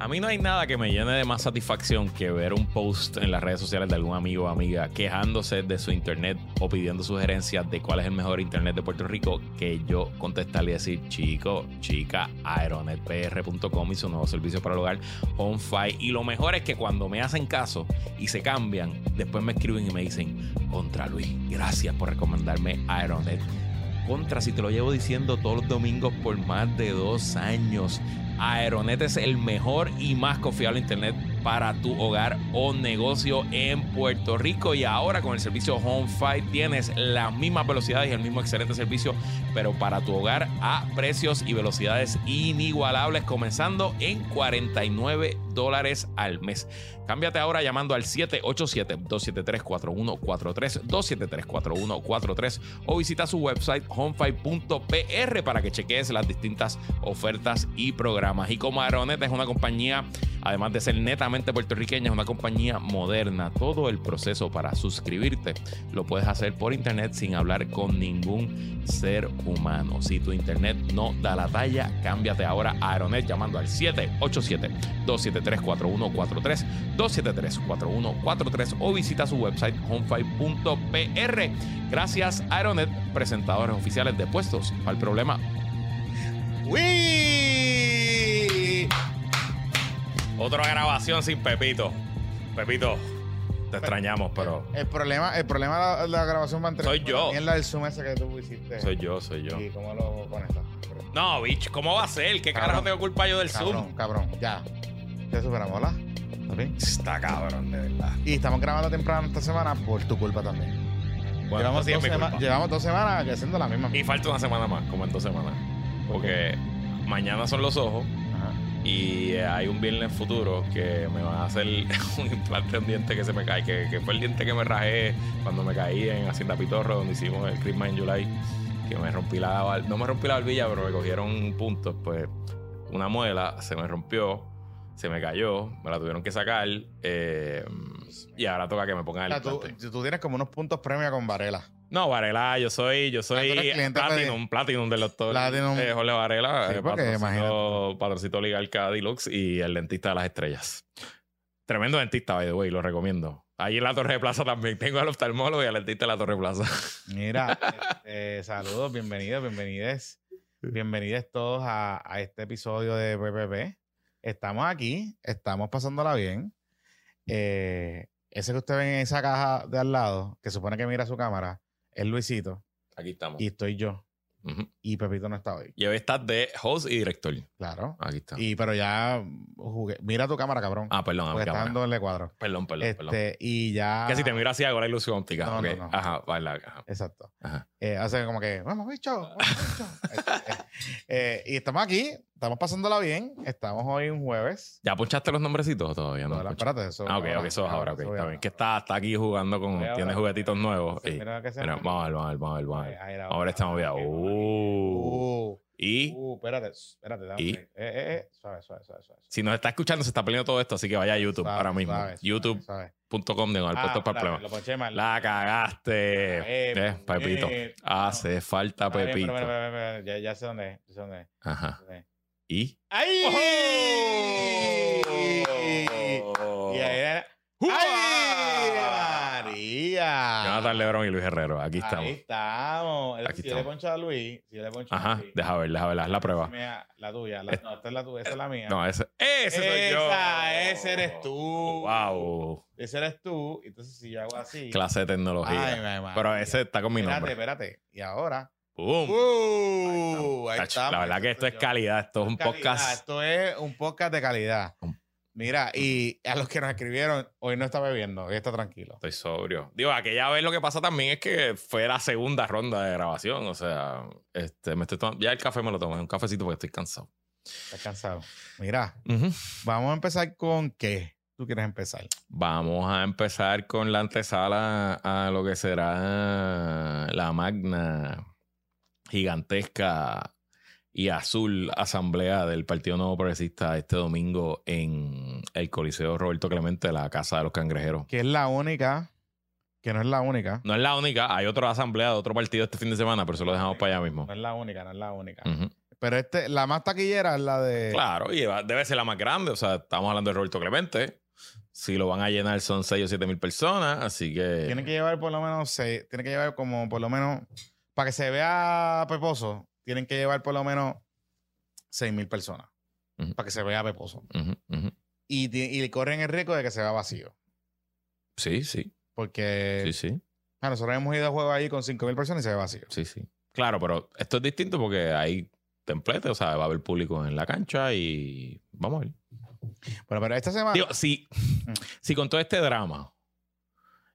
A mí no hay nada que me llene de más satisfacción que ver un post en las redes sociales de algún amigo o amiga quejándose de su internet o pidiendo sugerencias de cuál es el mejor internet de Puerto Rico que yo contestarle y decir, chico, chica, aeronetpr.com y su nuevo servicio para el hogar, HomeFi. Y lo mejor es que cuando me hacen caso y se cambian, después me escriben y me dicen, contra Luis, gracias por recomendarme Aeronet. Contra, si te lo llevo diciendo todos los domingos por más de dos años. Aeronet es el mejor y más confiable internet para tu hogar o negocio en Puerto Rico. Y ahora con el servicio HomeFi tienes las mismas velocidades y el mismo excelente servicio, pero para tu hogar a precios y velocidades inigualables, comenzando en 49 dólares al mes. Cámbiate ahora llamando al 787-273-4143, 273-4143 o visita su website homefi.pr para que cheques las distintas ofertas y programas. Y como Aeronet es una compañía, además de ser puertorriqueña, es una compañía moderna. Todo el proceso para suscribirte lo puedes hacer por internet sin hablar con ningún ser humano. Si tu internet no da la talla, cámbiate ahora a Aeronet llamando al 787-273-4143, 273-4143 o visita su website homefi.pr. Gracias Aeronet, presentadores oficiales de puestos al problema. Otra grabación sin Pepito. Pepito, te extrañamos, pero El problema, el problema de la, la grabación va a entrar. Soy yo. En la del Zoom ese que tú hiciste. soy yo, soy yo. ¿Y cómo lo conectas? No, bitch, ¿cómo va a ser? ¿Qué Cabrón. carajo tengo culpa yo del Cabrón, Zoom? cabrón, ya. Ya superamos, ¿verdad? ¿Está bien? Está cabrón, de verdad. Y estamos grabando temprano esta semana por tu culpa también. Bueno, llevamos, sí es dos mi sema- culpa. llevamos dos semanas haciendo la misma. Y falta una semana más, como en dos semanas. Porque mañana son los ojos. Y eh, hay un viernes futuro que me van a hacer un implante de un diente que se me cae, que, que fue el diente que me rajé cuando me caí en Hacienda Pitorro, donde hicimos el Christmas in July, que me rompí la no me rompí la barbilla, pero me cogieron puntos, pues una muela se me rompió, se me cayó, me la tuvieron que sacar eh, y ahora toca que me pongan O el sea, tú, implante. tú tienes como unos puntos premia con Varela. No, Varela, yo soy, yo soy cliente Platinum, Platinum del doctor Platinum. eh, Jorge Varela, Sí, eh, patrocito, patrocito Oligarca Deluxe y el dentista de las estrellas. Tremendo dentista, by the way, lo recomiendo. Ahí en la Torre de Plaza también. Tengo al oftalmólogo y al dentista de la Torre de Plaza. Mira, eh, saludos, bienvenidos, bienvenides. Bienvenidos todos a, a este episodio de PPP. Estamos aquí, estamos pasándola bien. Eh, ese que usted ve en esa caja de al lado, que supone que mira su cámara, es Luisito Aquí estamos. y estoy yo. Y Pepito no está hoy, Y hoy estás de host y director. claro. Aquí está. Y pero ya jugué. Mira tu cámara, cabrón. ah, perdón, porque está en doble cuadro. perdón, perdón, perdón. Este, y ya. Que si te miro así hago la ilusión óptica. No, Ok. no, no. Ajá, baila. Ajá. Exacto. Ajá. Eh, hace como que, vamos, bicho, vamos, bicho. Este, eh, y estamos aquí, estamos pasándola bien. Estamos hoy un jueves. ¿Ya ponchaste los nombrecitos todavía no? No, espérate, eso. Ah, ok, ok, eso es ahora, ok. Está bien. Que está, está aquí jugando con. Ahora. Tiene juguetitos nuevos. Sí, y- mira lo que se Mira, ve. vamos a ver, vamos a ver, vamos a ver, vamos a ver. Ahí, ahí, Ahora estamos bien. ok, Uh. Y uh, espérate, espérate, dame. Y- Eh, eh, eh, suave, suave, suave, suave. si nos está escuchando, se está perdiendo todo esto, así que vaya a YouTube Suave, ahora mismo. YouTube.com de al Ah, puesto para el. La cagaste. Eh, Eh, Pepito. Hace falta bien, pero, Pepito. pero, pero, pero, ya, ya sé dónde es. Ya sé dónde es. Ajá. Sé. ¿Y? ¡Ay! ¡Oh! Y ahí era. ¡Ay, María! Jonathan Lebron y Luis Herrero. Aquí estamos. Ahí estamos. Aquí si yo le estamos. poncho a Luis, si yo le poncho a Ajá. Luis. Deja ver, deja ver. Haz la prueba. Mira, La tuya. La, no, esta es la tuya. Esa es la mía. No, ese, ese soy yo. Esa, ese eres tú. Wow. Ese eres tú. Entonces, si yo hago así. Clase de tecnología. Ay, mi madre. Pero ese está con mi Espérate, nombre. espérate. Y ahora. ¡Pum! ¡Uh! Ahí estamos. la verdad que esto es calidad. Esto es un calidad, podcast. Esto es un podcast de calidad. Un- Mira, y a los que nos escribieron, hoy no está bebiendo, hoy está tranquilo. Estoy sobrio. Digo, aquella vez lo que pasa también es que fue la segunda ronda de grabación. O sea, este, me estoy tomando- ya el café me lo tomé, un cafecito porque estoy cansado. Estás cansado. Mira, vamos a empezar con qué. ¿Tú quieres empezar? Vamos a empezar con la antesala a lo que será la magna, gigantesca y azul asamblea del Partido Nuevo Progresista este domingo en el Coliseo Roberto Clemente, la Casa de los Cangrejeros. Que es la única, que no es la única. No es la única, hay otra asamblea de otro partido este fin de semana, pero eso lo dejamos para allá mismo. No es la única, no es la única. Pero este, la más taquillera es la de. Claro, y va- debe ser la más grande. O sea, estamos hablando de Roberto Clemente. Si lo van a llenar son 6 o 7 mil personas, así que... Tiene que llevar por lo menos seis. Tiene que llevar como por lo menos. Para que se vea peposo, tienen que llevar por lo menos seis mil personas. Para que se vea peposo. Y, corren el riesgo de que se vea vacío. Sí, sí, Porque sí, sí, ah, nosotros hemos ido a juego ahí con cinco mil personas y se ve vacío. sí, sí. Claro, pero esto es distinto porque hay templete, o sea, va a haber público en la cancha y vamos a ver. Bueno, pero esta semana. Digo, si, Mm. si con todo este drama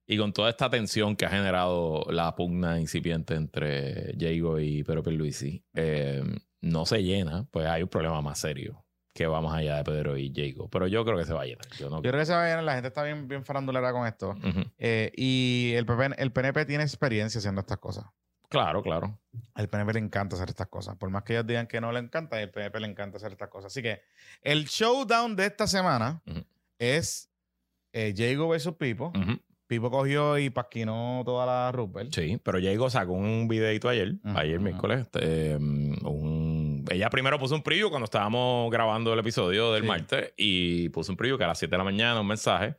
y con toda esta tensión que ha generado la pugna incipiente entre Diego y Pedro Pierluisi, eh, no se llena, pues hay un problema más serio que va más allá de Pedro y Diego. Pero yo creo que se va a llenar. Yo no yo creo que se va a llenar. La gente está bien, bien farandulera con esto. Eh, y el, PP el PNP tiene experiencia haciendo estas cosas. Claro, claro. Al PNP le encanta hacer estas cosas. Por más que ellos digan que no le encanta, el PNP le encanta hacer estas cosas. Así que el showdown de esta semana es eh, Jago versus Pipo. Pipo cogió y pasquinó toda la Rupert. Sí, pero Diego sacó un videito ayer, ayer miércoles. este, un- ella primero puso un preview cuando estábamos grabando el episodio del Sí. martes y puso un preview que a las 7 de la mañana un mensaje.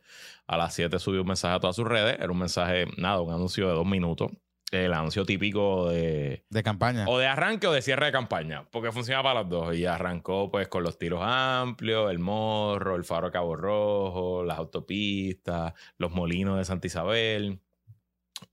A las 7 subió un mensaje a todas sus redes. Era un mensaje, nada, un anuncio de dos minutos. El anuncio típico de De campaña. o de arranque o de cierre de campaña, porque funciona para los dos. Y arrancó pues con los tiros amplios, el morro, el faro Cabo Rojo, las autopistas, los molinos de Santa Isabel.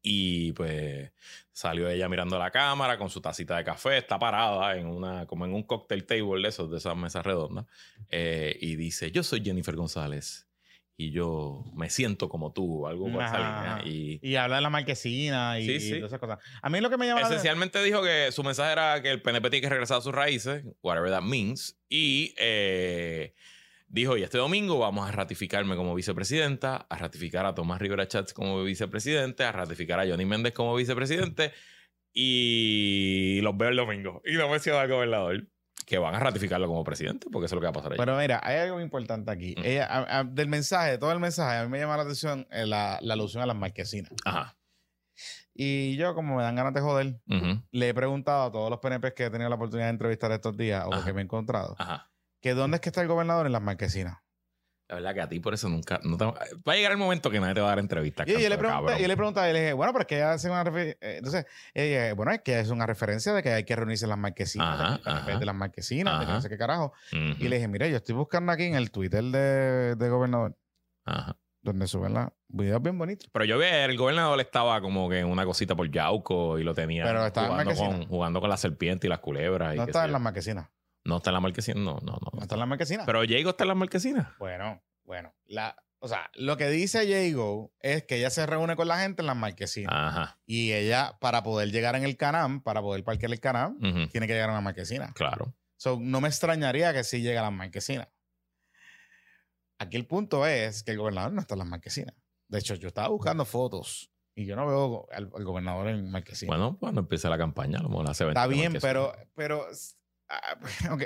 Y pues salió ella mirando la cámara con su tacita de café, está parada en una, como en un cocktail table de esos, de esas mesas redondas, eh, y dice, yo soy Jennifer González y yo me siento como tú, algo por esa línea. Y, Y habla de la marquesina y, Sí, y todas esas cosas. A mí lo que me llama la Esencialmente dijo que su mensaje era que el PNP tiene que regresar a sus raíces, whatever that means, y eh, dijo, y este domingo vamos a ratificarme como vicepresidenta, a ratificar a Tomás Rivera Chats como vicepresidente, a ratificar a Johnny Méndez como vicepresidente, y los veo el domingo. Y no mencionó al gobernador, que van a ratificarlo como presidente, porque eso es lo que va a pasar ahí. Pero mira, hay algo importante aquí. Mm. Ella, a- a- del mensaje, todo el mensaje, a mí me llama la atención eh, la, la alusión a las marquesinas. Ajá. Y yo, como me dan ganas de joder, le he preguntado a todos los PNPs que he tenido la oportunidad de entrevistar estos días o Ajá. que me he encontrado, Ajá. que dónde es que está el gobernador en las marquesinas. La verdad que a ti por eso nunca... No te- va a llegar el momento que nadie te va a dar entrevistas. Y yo, le pregunté, yo le pregunté, y le dije, bueno, pero es que ella hace una referencia. Entonces, ella bueno, es que es una referencia de que hay que reunirse en las marquesinas, Ajá, de, ajá. las marquesinas, de no sé qué carajo. Y le dije, mira, yo estoy buscando aquí en el Twitter de, de gobernador, Ajá. donde suben los videos bien bonitos. Pero yo vi el gobernador estaba como que en una cosita por Yauco y lo tenía Pero estaba jugando, con, jugando con la serpiente y las culebras. y No está sé en las marquesinas. No está en la marquesina. No, no, no. No está en las marquesinas. Pero Diego está en la marquesina. Bueno, bueno. La, o sea, lo que dice Jago es que ella se reúne con la gente en las marquesinas. Ajá. Y ella, para poder llegar en el Canam, para poder parquear el Canam, tiene que llegar a una marquesina. Claro. So, no me extrañaría que sí llegue a las marquesinas. Aquí el punto es que el gobernador no está en las marquesinas. De hecho, yo estaba buscando fotos y yo no veo al, al gobernador en marquesinas. Bueno, cuando empiece la campaña, a lo mejor hace está 20 bien, marquesinas. pero, pero, ah, ok,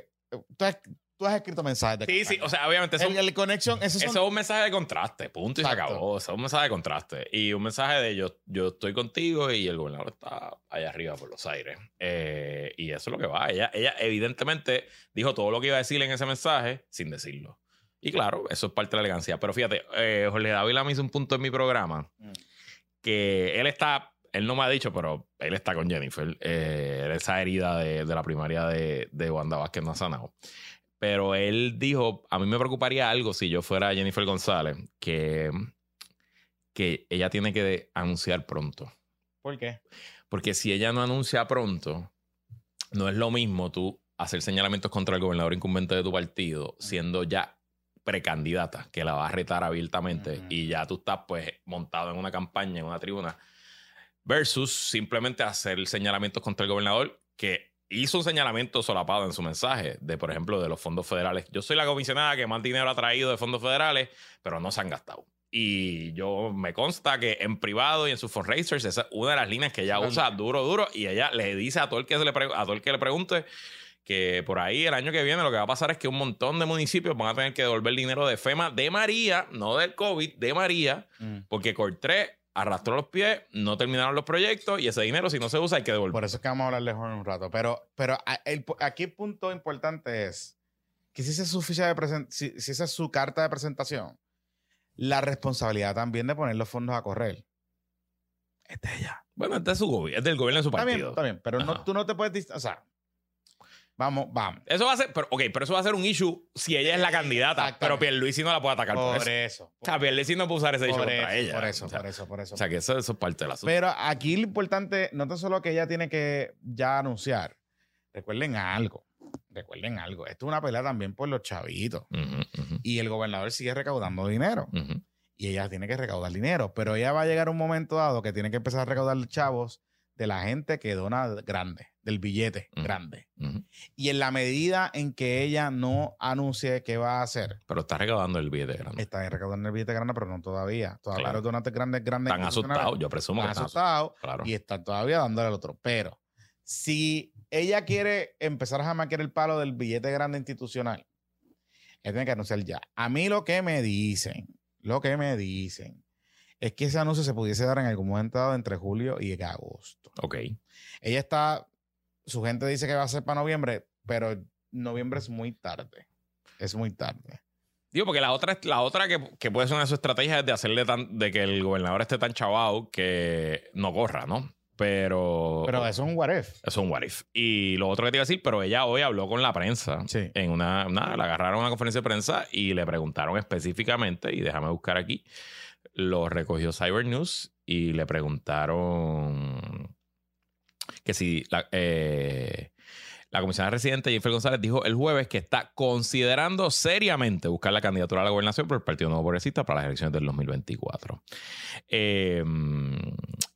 tú has, tú has escrito mensajes de Sí, sí. O sea, obviamente eso, el, el connection, esos son eso es un mensaje de contraste. Punto y se acabó. Eso es un mensaje de contraste. Y un mensaje de yo, yo estoy contigo y el gobernador está allá arriba por los aires. Eh, y eso es lo que va. Ella, ella evidentemente dijo todo lo que iba a decir en ese mensaje sin decirlo. Y claro, eso es parte de la elegancia. Pero fíjate, eh, Jorge Dávila me hizo un punto en mi programa Mm. que él está, él no me ha dicho, pero él está con Jennifer. Eh, esa herida de, de la primaria de, de Wanda Vázquez no ha sanado. Pero él dijo, a mí me preocuparía algo si yo fuera Jennifer González, que, que ella tiene que anunciar pronto. ¿Por qué? Porque si ella no anuncia pronto, no es lo mismo tú hacer señalamientos contra el gobernador incumbente de tu partido, siendo ya precandidata, que la va a retar abiertamente y ya tú estás pues montado en una campaña, en una tribuna, versus simplemente hacer señalamientos contra el gobernador que hizo un señalamiento solapado en su mensaje de, por ejemplo, de los fondos federales. Yo soy la comisionada que más dinero ha traído de fondos federales, pero no se han gastado. Y yo me consta que en privado y en sus fundraisers, esa es una de las líneas que ella usa duro, duro, y ella le dice a todo el que, se le, a todo el que le pregunte que por ahí el año que viene lo que va a pasar es que un montón de municipios van a tener que devolver dinero de FEMA de María, no del COVID, de María, Mm. porque Cortré arrastró los pies, no terminaron los proyectos y ese dinero, si no se usa, hay que devolver. Por eso es que vamos a hablar de en un rato. Pero, pero el, aquí el punto importante es que si esa es su ficha de si, si esa es su carta de presentación, la responsabilidad también de poner los fondos a correr. Es de ella. Bueno, este es, su es del gobierno de su partido. Está bien, pero no, tú no te puedes... O sea, Vamos, vamos. Eso va a ser, pero, ok, pero eso va a ser un issue si ella es la candidata, pero Pierluisi no la puede atacar por, por eso. O sea, Pierluisi no puede usar ese issue contra ella. Por eso, por eso, por eso. O sea, que eso, eso es parte de la asunto. Pero aquí lo importante, no tan solo que ella tiene que ya anunciar, recuerden algo, recuerden algo, esto es una pelea también por los chavitos. Y el gobernador sigue recaudando dinero. Y ella tiene que recaudar dinero, pero ella va a llegar un momento dado que tiene que empezar a recaudar chavos de la gente que dona grande, del billete grande. Y en la medida en que ella no anuncie qué va a hacer. Pero está recaudando el billete grande. Está recaudando el billete grande, pero no todavía. Todavía los donantes grandes, grandes. Están asustados, yo presumo están asustados. Y están todavía dándole al otro. Pero si ella quiere empezar a jamaquear el palo del billete grande institucional, ella tiene que anunciar ya. A mí lo que me dicen, lo que me dicen es que ese anuncio se pudiese dar en algún momento dado entre julio y agosto. Ok. Ella está, su gente dice que va a ser para noviembre, pero noviembre es muy tarde. Es muy tarde. Digo, porque la otra, la otra que, puede ser una de sus estrategias es de hacerle tan, de que el gobernador esté tan chavado que no corra, ¿no? Pero. Pero eso es un what if. Eso es un what if. Y lo otro que te iba a decir, pero ella hoy habló con la prensa. Sí. En una. Nada, la agarraron a una conferencia de prensa y le preguntaron específicamente, y déjame buscar aquí, lo recogió Cyber News y le preguntaron que si la, eh, la comisionada residente Jennifer González dijo el jueves que está considerando seriamente buscar la candidatura a la gobernación por el Partido Nuevo Progresista para las elecciones del 2024. Em,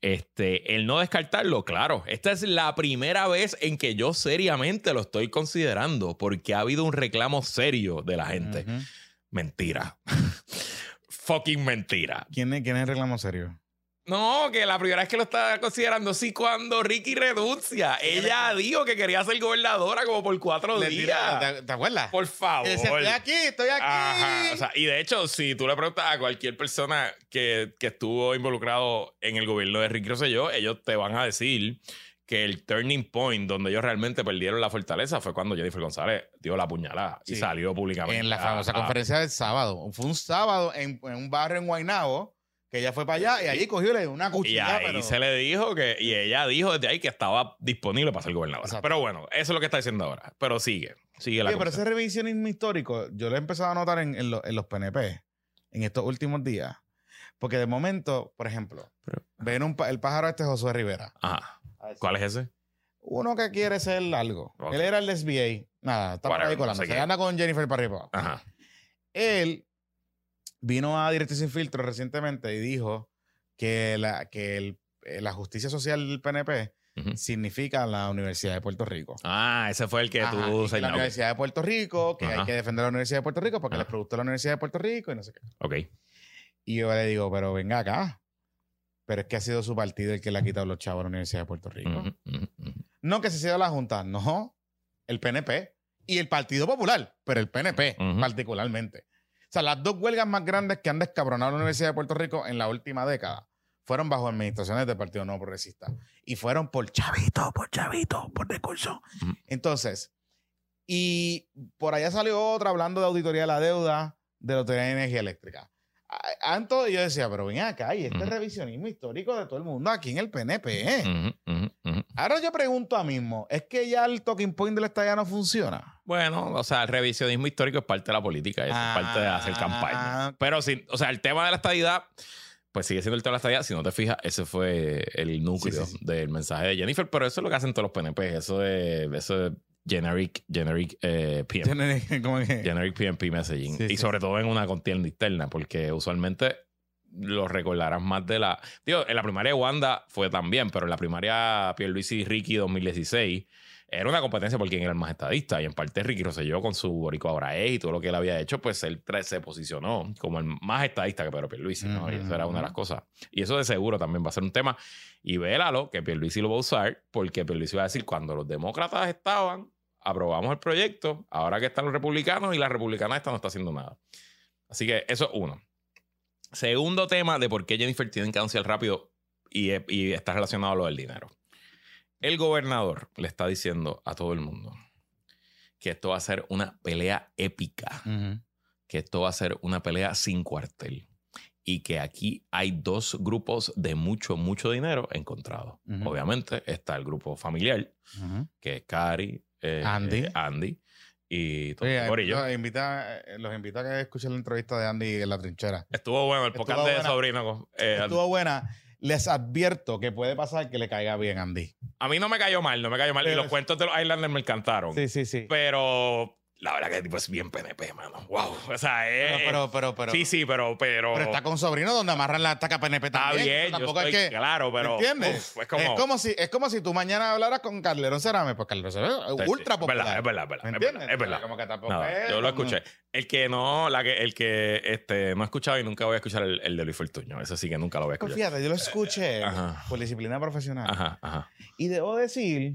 este, el no descartarlo, claro, esta es la primera vez en que yo seriamente lo estoy considerando porque ha habido un reclamo serio de la gente. Mentira fucking mentira. ¿Quién es, quién es el reclamo serio? No, que la primera vez que lo estaba considerando, sí, cuando Ricky renuncia. Ella dijo que quería ser gobernadora como por cuatro días. ¿te, acuerdas? Por favor. estoy aquí, estoy aquí. Ajá. O sea, y de hecho, si tú le preguntas a cualquier persona que, que estuvo involucrado en el gobierno de Ricky Rosselló, ellos te van a decir que el turning point donde ellos realmente perdieron la fortaleza fue cuando Jennifer González dio la puñalada y salió públicamente. En la famosa conferencia del sábado. Fue un sábado en, un barrio en Guaynabo que ella fue para allá y allí cogió una cuchilla. Y ahí se le dijo que, y ella dijo desde ahí que estaba disponible para ser gobernadora. Pero bueno, eso es lo que está diciendo ahora. Pero sigue, sigue la Pero ese revisionismo histórico, yo lo he empezado a notar en, los PNP en estos últimos días. Porque de momento, por ejemplo, ven un, el pájaro este Josué Rivera. Ajá ¿Cuál es ese? Uno que quiere ser algo. Él era el SBA. Nada, está por ahí colando. Se anda con Jennifer para arriba. Ajá. Él vino a Directo Sin Filtro recientemente y dijo que la, que eh, la justicia social del PNP significa la Universidad de Puerto Rico. Ah, ese fue el que tú señalaste. La Universidad de Puerto Rico, que hay que defender la Universidad de Puerto Rico porque les producto la Universidad de Puerto Rico y no sé qué. Ok. Y yo le digo, pero venga acá. Pero es que ha sido su partido el que le ha quitado los chavos a la Universidad de Puerto Rico. No que se sea la Junta, no. El PNP y el Partido Popular, pero el PNP particularmente. O sea, las dos huelgas más grandes que han descabronado la Universidad de Puerto Rico en la última década fueron bajo administraciones del Partido No Progresista. Y fueron por chavito, por chavito, por discurso. Entonces, y por allá salió otra hablando de auditoría de la deuda de la Autoridad de Energía Eléctrica. Antes yo decía, pero ven acá, y este revisionismo histórico de todo el mundo aquí en el PNP. Ahora yo pregunto a mismo, ¿es que ya el talking point de la estadía no funciona? Bueno, o sea, el revisionismo histórico es parte de la política, es parte de hacer campaña. Ah. Pero sí, o sea, el tema de la estadidad, pues sigue siendo el tema de la estadidad. Si no te fijas, ese fue el núcleo del mensaje de Jennifer, pero eso es lo que hacen todos los PNP, eso de, eso de generic, generic eh, PM. Generic, PMP messaging. y sobre todo en una contienda interna, porque usualmente lo recordarás más de la. Tío, en la primaria de Wanda fue también, pero en la primaria Pierluisi y Ricky 2016 era una competencia por quién era el más estadista. Y en parte Ricky Rosselló con su Borico Abrae y todo lo que él había hecho, pues él se posicionó como el más estadista que Pedro Pierluisi, ¿no? y eso era una de las cosas. Y eso de seguro también va a ser un tema. Y vélalo, que Pierluisi lo va a usar, porque Pierluisi va a decir, cuando los demócratas estaban, aprobamos el proyecto, ahora que están los republicanos y la republicana esta no está haciendo nada. Así que eso es uno. Segundo tema de por qué Jennifer tiene que anunciar rápido y, y está relacionado a lo del dinero. El gobernador le está diciendo a todo el mundo que esto va a ser una pelea épica, que esto va a ser una pelea sin cuartel y que aquí hay dos grupos de mucho, mucho dinero encontrados. Obviamente está el grupo familiar, que es Cari, eh, Andy. eh, Andy y todo Oye, corillo. los invita, eh, los invito a que escuchen la entrevista de Andy en la trinchera. Estuvo bueno el podcast de buena. sobrino. eh, Estuvo buena. Les advierto que puede pasar que le caiga bien Andy. a mí no me cayó mal, no me cayó mal. Y los es- cuentos de los Islanders me encantaron. Sí, sí, sí. Pero la verdad que el tipo es bien PNP, mano. Wow. O sea, es. Pero, pero, pero, pero, sí, sí, pero. Pero, pero está con sobrino donde amarran la taca PNP Está también. bien, yo Tampoco estoy es que. claro, pero. ¿Entiendes? uf, es como. si, es como si tú mañana hablaras con Calderón Cerame, pues Calderón Cerame es ultra es popular. verdad, es verdad, es verdad. ¿Me es verdad, Es verdad. Como que tampoco No, es yo lo escuché. El que no, la que, el que este, no he escuchado y nunca voy a escuchar el, el de Luis Fortuño. Ese sí que nunca lo voy a Pues escuchar. fíjate, yo lo escuché Ajá. por disciplina profesional. Ajá, ajá. Y debo decir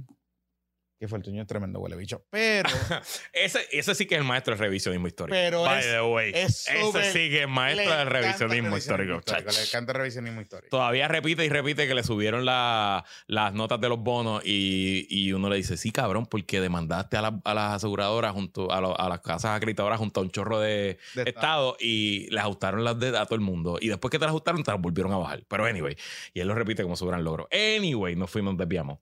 que Fortuño es tremendo huele bicho. Pero Ese, ese sí que es el maestro del revisionismo histórico. Pero By es- the way. es ese sí que es maestro le del revisionismo histórico. Le chacho. encanta el revisionismo histórico. Todavía repite y repite que le subieron la- las notas de los bonos y, y uno le dice, sí, cabrón, porque demandaste a, la- a las aseguradoras junto a, lo- a las casas acreditadoras junto a un chorro de, De estado y les ajustaron las de a todo el mundo. Y después que te las ajustaron, te las volvieron a bajar. Pero anyway, y él lo repite como su gran logro. Anyway, nos fuimos, desviamos.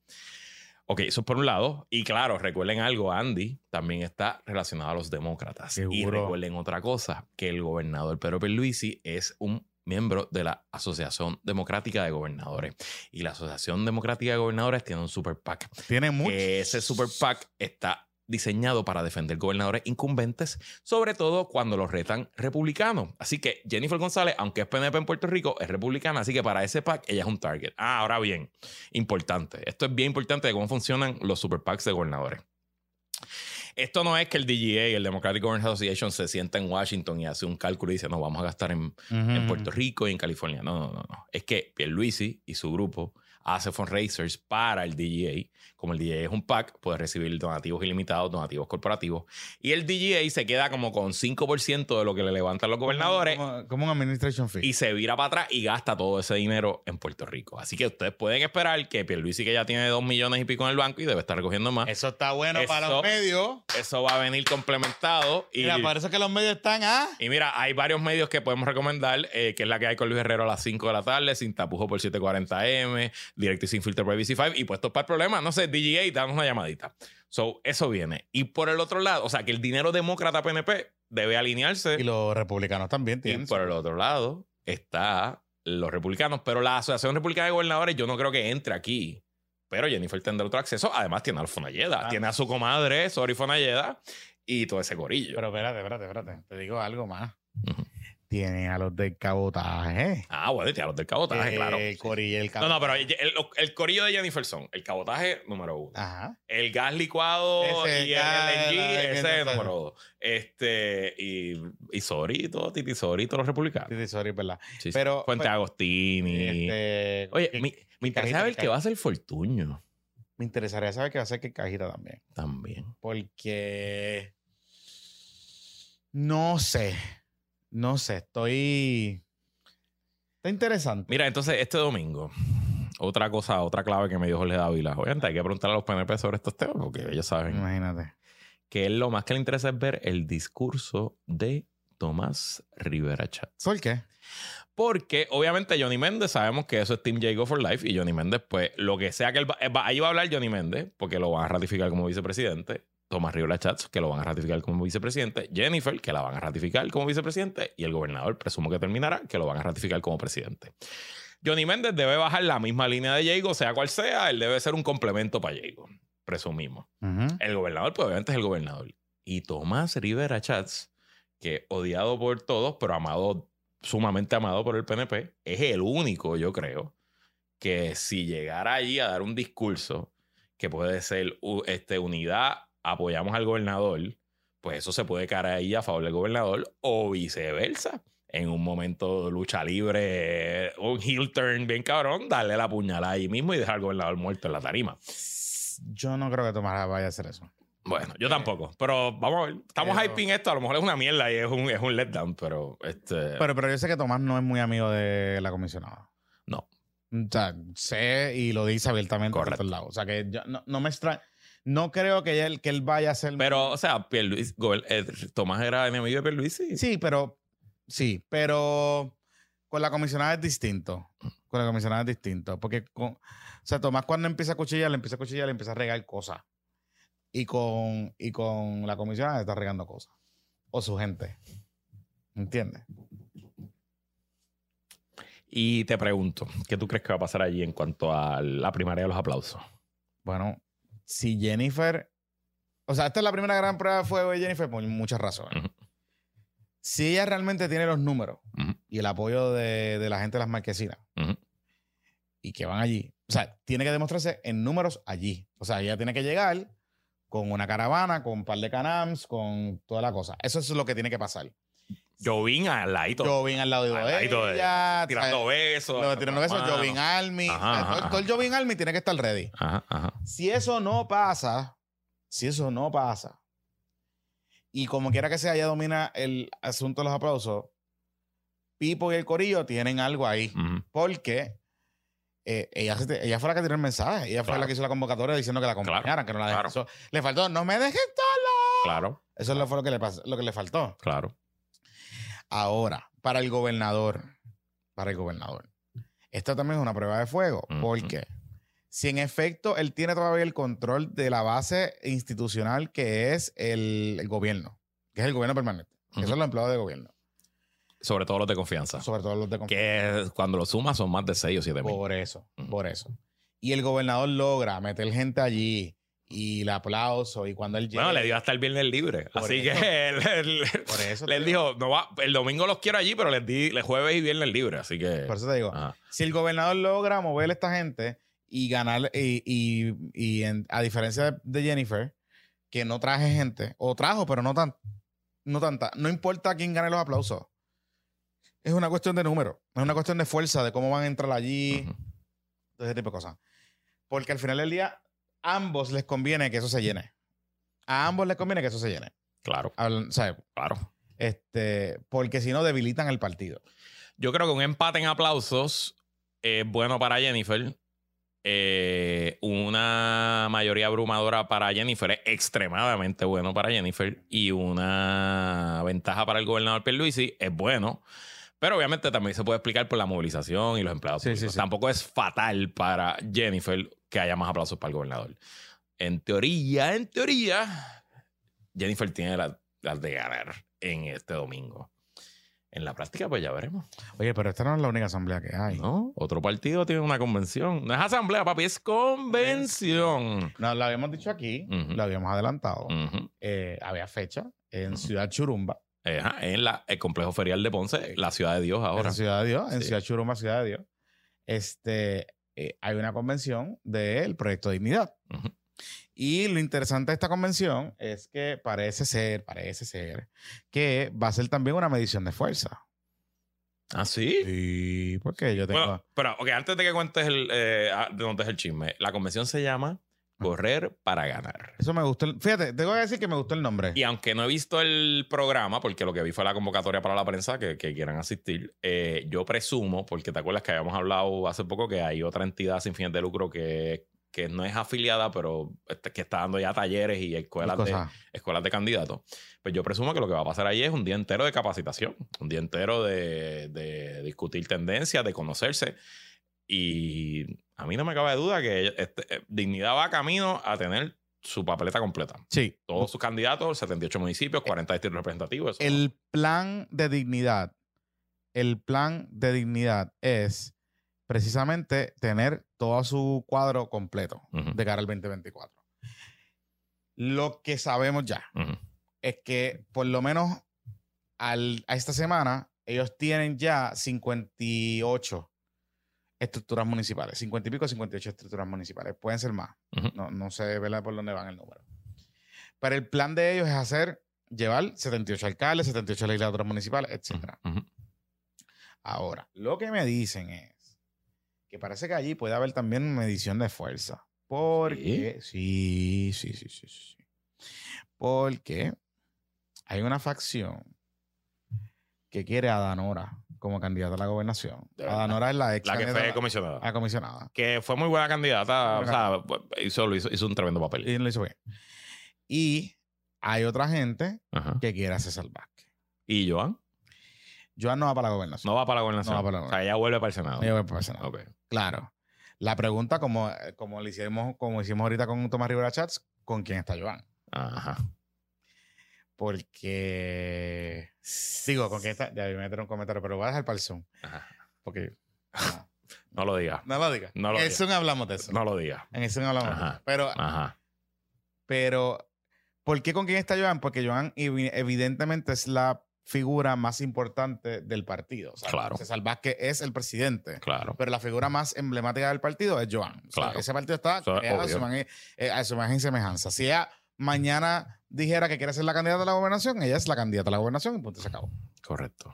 Ok, eso por un lado. Y claro, recuerden algo, Andy también está relacionado a los demócratas. Y recuerden otra cosa, que el gobernador Pedro Pierluisi es un miembro de la Asociación Democrática de Gobernadores. Y la Asociación Democrática de Gobernadores tiene un super PAC. Tiene mucho. Ese super PAC está diseñado para defender gobernadores incumbentes, sobre todo cuando los retan republicanos. Así que Jennifer González, aunque es PNP en Puerto Rico, es republicana, así que para ese PAC ella es un target. Ah, ahora bien, importante. Esto es bien importante de cómo funcionan los super PACs de gobernadores. Esto no es que el DGA, el Democratic Government Association, se sienta en Washington y hace un cálculo y dice, no, vamos a gastar en, en Puerto Rico y en California. No, no, no, no. Es que Pierluisi y su grupo hace fundraisers para el DGA. Como el DGA es un PAC, puede recibir donativos ilimitados, donativos corporativos. Y el DGA se queda como con 5% de lo que le levantan los gobernadores Como, como un administration fee. y se vira para atrás y gasta todo ese dinero en Puerto Rico. Así que ustedes pueden esperar que Pierluisi, que ya tiene 2 millones y pico en el banco y debe estar recogiendo más, Eso está bueno para los medios. eso va a venir complementado. Y, Mira, por eso que los medios están, ¿ah? y mira, hay varios medios que podemos recomendar, eh, que es la que hay con Luis Herrero a las 5 de la tarde, sin tapujo por 740M, directo y sin filtro por ABC5, y puestos para el problema, no sé, DGA, danos una llamadita. So, eso viene. Y por el otro lado, o sea, que el dinero demócrata PNP debe alinearse. Y los republicanos también Y tienen. por el otro lado está los republicanos, pero la Asociación Republicana de Gobernadores yo no creo que entre aquí. Pero Jennifer tendrá otro acceso. Además tiene a Fonalleda, Ah. tiene a su comadre, Sori Fonalleda, y todo ese corillo. Pero espérate, espérate, espérate. Te digo algo más. Tienen a los del cabotaje. Ah, bueno, tiene a los del cabotaje, Eh, claro. El corillo, el No, cabotaje. no, pero el, el- el corillo de Jennifer son el cabotaje número uno. Ajá. El gas licuado Ese y el LNG, ese que es no número dos. Este, y, y Sori, todo, Titi Sori, todos los republicanos. Sorry, es verdad. Sí, sí. Pero- Fuente pero- Agostini. Este, Oye, que- me, me interesa ver qué va a ser Fortuño me interesaría saber qué va a hacer que cajita también. también. Porque no sé. No sé. Estoy. Está interesante. Mira, entonces este domingo, otra cosa, otra clave que me dio Jorge Dávila. Obviamente hay que preguntar a los PNP sobre estos temas porque ellos saben Imagínate. que él lo más que le interesa es ver el discurso de Tomás Rivera Chats. ¿Por qué? Porque obviamente Johnny Méndez sabemos que eso es Team Jago for Life y Johnny Méndez, pues lo que sea que él va, eh, va- ahí va a hablar Johnny Méndez porque lo van a ratificar como vicepresidente. Tomás Rivera Chats, que lo van a ratificar como vicepresidente. Jennifer, que la van a ratificar como vicepresidente. Y el gobernador, presumo que terminará, que lo van a ratificar como presidente. Johnny Méndez debe bajar la misma línea de Jago, sea cual sea. Él debe ser un complemento para Jago, presumimos. El gobernador, pues obviamente es el gobernador. Y Tomás Rivera Chats, que odiado por todos, pero amado, sumamente amado por el PNP, es el único, yo creo, que si llegara allí a dar un discurso que puede ser este, unidad, apoyamos al gobernador, pues eso se puede caer ahí a favor del gobernador o viceversa. En un momento de lucha libre, un heel turn bien cabrón, darle la puñalada ahí mismo y dejar al gobernador muerto en la tarima. Yo no creo que Tomás vaya a hacer eso. Bueno, yo tampoco. Pero vamos a ver. Estamos Pero- hyping esto. A lo mejor es una mierda y es un, es un letdown, pero este. Pero, pero yo sé que Tomás no es muy amigo de la comisionada. no. O sea, sé y lo dice abiertamente por Correcto. todos lados. O sea, que yo no, no me extraña. No creo que él, que él vaya a ser. Pero, o sea, Pierluisi, Gober- eh, Tomás era enemigo de Pierluisi. Sí, pero. Sí, pero. Con la comisionada es distinto. Con la comisionada es distinto. Porque, con, o sea, Tomás cuando empieza a cuchillar, le empieza a cuchillar, le empieza a regar cosas. Y con, y con la comisionada está regando cosas. O su gente. ¿Entiendes? Y te pregunto, ¿qué tú crees que va a pasar allí en cuanto a la primaria de los aplausos? Bueno, si Jennifer. O sea, esta es la primera gran prueba de fuego de Jennifer por muchas razones. Si ella realmente tiene los números y el apoyo de, de la gente de las marquesinas ujú. y que van allí, o sea, tiene que demostrarse en números allí. O sea, ella tiene que llegar con una caravana, con un par de canams, con toda la cosa. Eso es lo que tiene que pasar. Jovín al ladito. Yo vine al lado Al de ladito de- ella, tirando besos. Lo de tirando besos. Jovin Army. Ajá, sea, ajá, todo, todo el Jovin Army tiene que estar ready. Ajá. Si eso no pasa, si eso no pasa, y como quiera que sea, ella domina el asunto de los aplausos, Pipo y el Corillo tienen algo ahí. Ujú. Porque eh, ella, fue la que tiró el mensaje. Ella fue Claro. la que hizo la convocatoria diciendo que la acompañaran, que no la claro. Eso- Le faltó, no me dejen sola. Claro, Eso fue lo que, le pasó, lo que le faltó. claro. Ahora, para el gobernador, para el gobernador, esta también es una prueba de fuego. Porque si en efecto él tiene todavía el control de la base institucional que es el, el gobierno, que es el gobierno permanente, que Ujú. son los empleados de gobierno, Sobre todo los de confianza. sobre todo los de confianza. Que cuando lo sumas son más de 6 o 7 mil. Por eso, por eso. Y el gobernador logra meter gente allí y el aplauso y cuando él llega... Bueno, le dio hasta el viernes libre. Así eso. que él, él- Por eso, te dijo, no va, el domingo los quiero allí, pero les di el jueves y viernes libre. Así que. por eso te digo, Ajá. si el gobernador logra mover a esta gente y ganar, y, y- y en- a diferencia de, de Jennifer, que no traje gente, o trajo, pero no, tan, no tanta, no importa quién gane los aplausos. Es una cuestión de número, es una cuestión de fuerza, de cómo van a entrar allí, todo ese tipo de cosas. Porque al final del día, ambos les conviene que eso se llene. A ambos les conviene que eso se llene. Claro, Hablan- ¿sabes? claro. Este, porque si no, debilitan el partido. Yo creo que un empate en aplausos es bueno para Jennifer. Eh, una mayoría abrumadora para Jennifer es extremadamente bueno para Jennifer. Y una ventaja para el gobernador Pierluisi es bueno. Pero obviamente también se puede explicar por la movilización y los empleados Sí, sí, sí. Tampoco es fatal para Jennifer que haya más aplausos para el gobernador. En teoría, en teoría, Jennifer tiene la- las de ganar en este domingo. En la práctica, pues ya veremos. Oye, pero esta no es la única asamblea que hay. No, otro partido tiene una convención. No es asamblea, papi, es convención. No, lo habíamos dicho aquí, Ujú. lo habíamos adelantado. Ujú. Eh, había fecha en Ujú. Ciudad Churumba, ajá, en la, el complejo ferial de Ponce, la ciudad de Dios ahora. en Ciudad de Dios, en Sí. Ciudad Churumba, Ciudad de Dios. Este, eh, hay una convención del Proyecto Dignidad. Y lo interesante de esta convención es que parece ser, parece ser, que va a ser también una medición de fuerza. Ah, sí. Sí, porque yo tengo... Bueno, pero ok, antes de que cuentes el, eh, de dónde es el chisme, la convención se llama Correr para Ganar. Eso me gustó. el- fíjate, tengo que decir que me gustó el nombre. Y aunque no he visto el programa, porque lo que vi fue la convocatoria para la prensa que, que quieran asistir, eh, yo presumo, porque te acuerdas que habíamos hablado hace poco que hay otra entidad sin fines de lucro que, que no es afiliada, pero este, que está dando ya talleres y escuelas de, escuelas de candidatos. Pues yo presumo que lo que va a pasar ahí es un día entero de capacitación, un día entero de, de discutir tendencias, de conocerse. Y a mí no me cabe duda que este, eh, Dignidad va camino a tener su papeleta completa. Sí. Todos sus candidatos, 78 municipios, 40 distritos representativos. no- El plan de dignidad, el plan de dignidad es precisamente tener todo su cuadro completo de cara al 2024. Lo que sabemos ya es que por lo menos al- a esta semana ellos tienen ya 58 estructuras municipales, 50 y pico, 58 estructuras municipales. Pueden ser más. No, no sé ¿verdad? por dónde van el número. Pero el plan de ellos es hacer, llevar 78 alcaldes, 78 legisladores municipales, etc. Ujú. Ahora, lo que me dicen es que parece que allí puede haber también medición de fuerza. Porque, sí, sí, sí, sí, sí. Porque hay una facción que quiere a Danora como candidata a la gobernación. De verdad. Danora es la ex La que fue comisionada. a comisionada. Que fue muy buena candidata. O sea, hizo, lo hizo, hizo un tremendo papel. Y lo hizo bien. Y hay otra gente Ajá. que quiere a César Vázquez. ¿Y Joan? Joan no va para la gobernación. No va para la gobernación. No va para la O sea, ella vuelve para el Senado. Ella va para el Senado. Claro. La pregunta, como, como, le hicimos, como hicimos ahorita con Tomás Rivera Chats, ¿con quién está Joan? Ajá. Porque. Sigo, ¿con quién está? Ya voy a meter un comentario, pero voy a dejar para el Zoom. Ajá. Porque. no, No lo digas. no lo digas. No lo en el. Zoom hablamos de eso. No lo digas. En el Zoom hablamos de Ajá. eso. Pero, Ajá. pero, ¿por qué con quién está Joan? Porque Joan evi- evidentemente es la figura más importante del partido. Sea, Claro. César Vázquez es el presidente. Claro. Pero la figura más emblemática del partido es Joan. O sea, Claro. ese partido está a su, imagen, eh, a su imagen y semejanza. Si ella mañana dijera que quiere ser la candidata a la gobernación, ella es la candidata a la gobernación y punto se acabó. Correcto.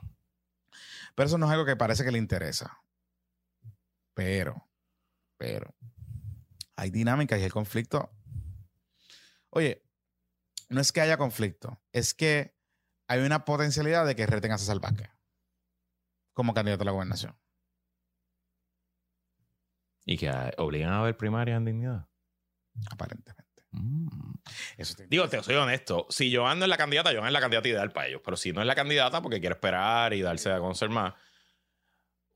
Pero eso no es algo que parece que le interesa. Pero, pero, hay dinámicas y el conflicto. Oye, no es que haya conflicto, es que hay una potencialidad de que reten a César Vázquez como candidato a la gobernación. Y que ah, obligan a ver primarias en dignidad. Aparentemente. Mm. Eso te- Digo, te soy honesto. Si Joan no es la candidata, Joan es la candidata ideal para ellos. Pero si no es la candidata, porque quiere esperar y darse a conocer más,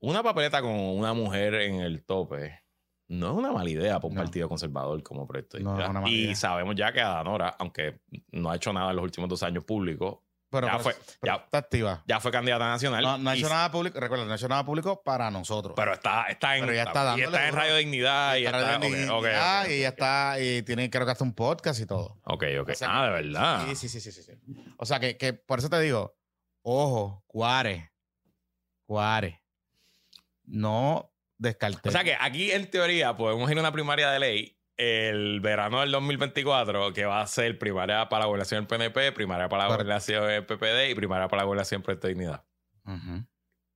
una papeleta con una mujer en el tope no es una mala idea para un No. partido conservador como Proyecto de No, es Dignidad. una mala Y idea. sabemos ya que Adanora, aunque no ha hecho nada en los últimos dos años públicos, Pero, Ya pero- fue, pero ya. está activa. ya fue candidata nacional. No, no ha y- hecho nada público, recuerda, no ha hecho nada público para nosotros. Pero está, está en, Pero ya está y dándole está en. Radio Dignidad y está. y ya está, y tiene creo que hasta un podcast y todo. Ok, ok. O sea, ah, de verdad. Sí, sí, sí, sí, sí, sí. O sea, que, que por eso te digo, ojo, cuare, cuare. No descarté. O sea que aquí, en teoría, podemos ir a una primaria de ley el verano del 2024, que va a ser primaria para la gobernación del PNP, primaria para la Correcto. gobernación del PPD y primaria para la gobernación Proyecto de Dignidad. Ujú.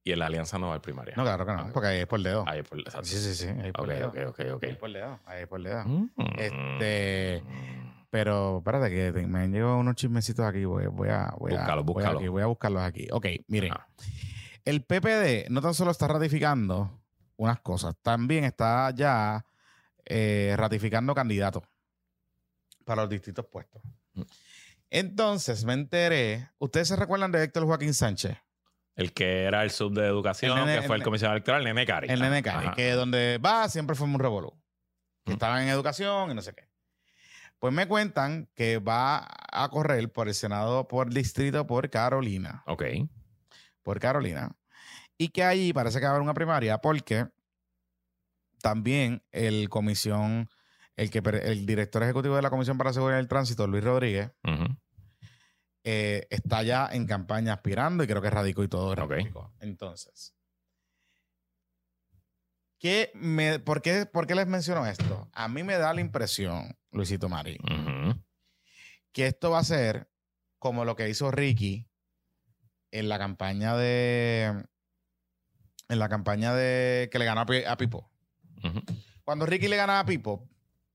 Y en la alianza no va a haber primaria. No, claro que no, porque ahí es por dedo. Ahí, por, exacto. Sí, sí, sí, ahí es por Ok, dedo. ok, ok, ok. Ahí es por dedo, ahí es por dedo. Mm. Este, Pero espérate que te- me han llegado unos chismecitos aquí. Voy, voy a, voy, a, Búscalo, voy, aquí, voy a buscarlos aquí. Ok, miren. El PPD no tan solo está ratificando unas cosas, también está ya eh, ratificando candidatos para los distintos puestos. Mm. Entonces me enteré. ¿Ustedes se recuerdan de Héctor Joaquín Sánchez? El que era el sub de educación, El nene- que fue el el- comisionado electoral, Nene Cari. El nene Cari, Ajá. que donde va siempre fue un revolú. Que Mm. estaba en educación y no sé qué. Pues me cuentan que va a correr por el Senado por distrito por Carolina. Ok. Por Carolina. Y que allí parece que va a haber una primaria porque también el comisión, el que el director ejecutivo de la Comisión para la Seguridad del Tránsito, Luis Rodríguez, eh, está ya en campaña aspirando y creo que radicó y todo. Ok. ratificó. Entonces, ¿qué me, por, qué, por qué les menciono esto? A mí me da la impresión, Luisito Mari, que esto va a ser como lo que hizo Ricky en la campaña de. En la campaña de que le ganó a, Pi- Cuando Ricky le gana a Pipo,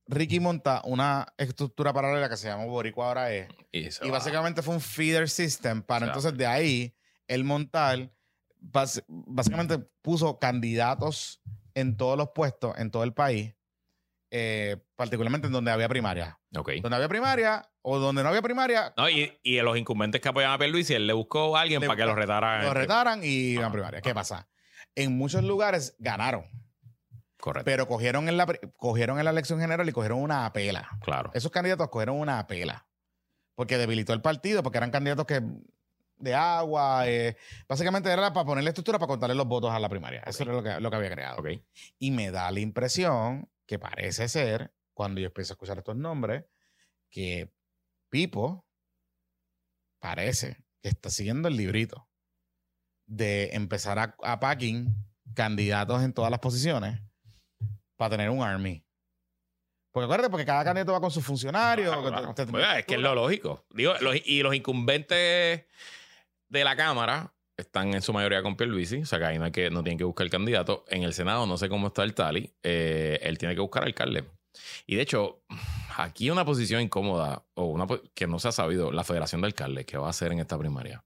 Ricky monta una estructura paralela que se llama Boricua ahora es. Y, Y básicamente fue un feeder system para O sea, entonces de ahí el montar, básicamente puso candidatos en todos los puestos, en todo el país, eh, particularmente en donde había primaria. Donde había primaria o donde no había primaria, No, y, y los incumbentes que apoyan a Pierluisi, él le buscó a alguien Le para que lo retara. lo retaran y iban a primaria. ¿Qué pasa? En muchos lugares ganaron, Correcto. pero cogieron en, la, cogieron en la elección general y cogieron una apela. claro. Esos candidatos cogieron una apela porque debilitó el partido, porque eran candidatos que de agua, eh, básicamente era para ponerle estructura para contarle los votos a la primaria. Eso era lo que, lo que había creado. Ok. Y me da la impresión que parece ser, cuando yo empiezo a escuchar estos nombres, que Pipo parece que está siguiendo el librito de empezar a, a packing candidatos en todas las posiciones para tener un army. Porque acuérdate, porque cada candidato va con sus funcionarios. Claro, claro. Bueno, es que es lo lógico. Digo, los- y los incumbentes de la Cámara están en su mayoría con Pierluisi, o sea que ahí no, hay que, no tienen que buscar el candidato. En el Senado no sé cómo está el tali, eh, él tiene que buscar alcalde. Y de hecho, aquí una posición incómoda o una que no se ha sabido, la Federación de Alcaldes, ¿qué va a hacer en esta primaria?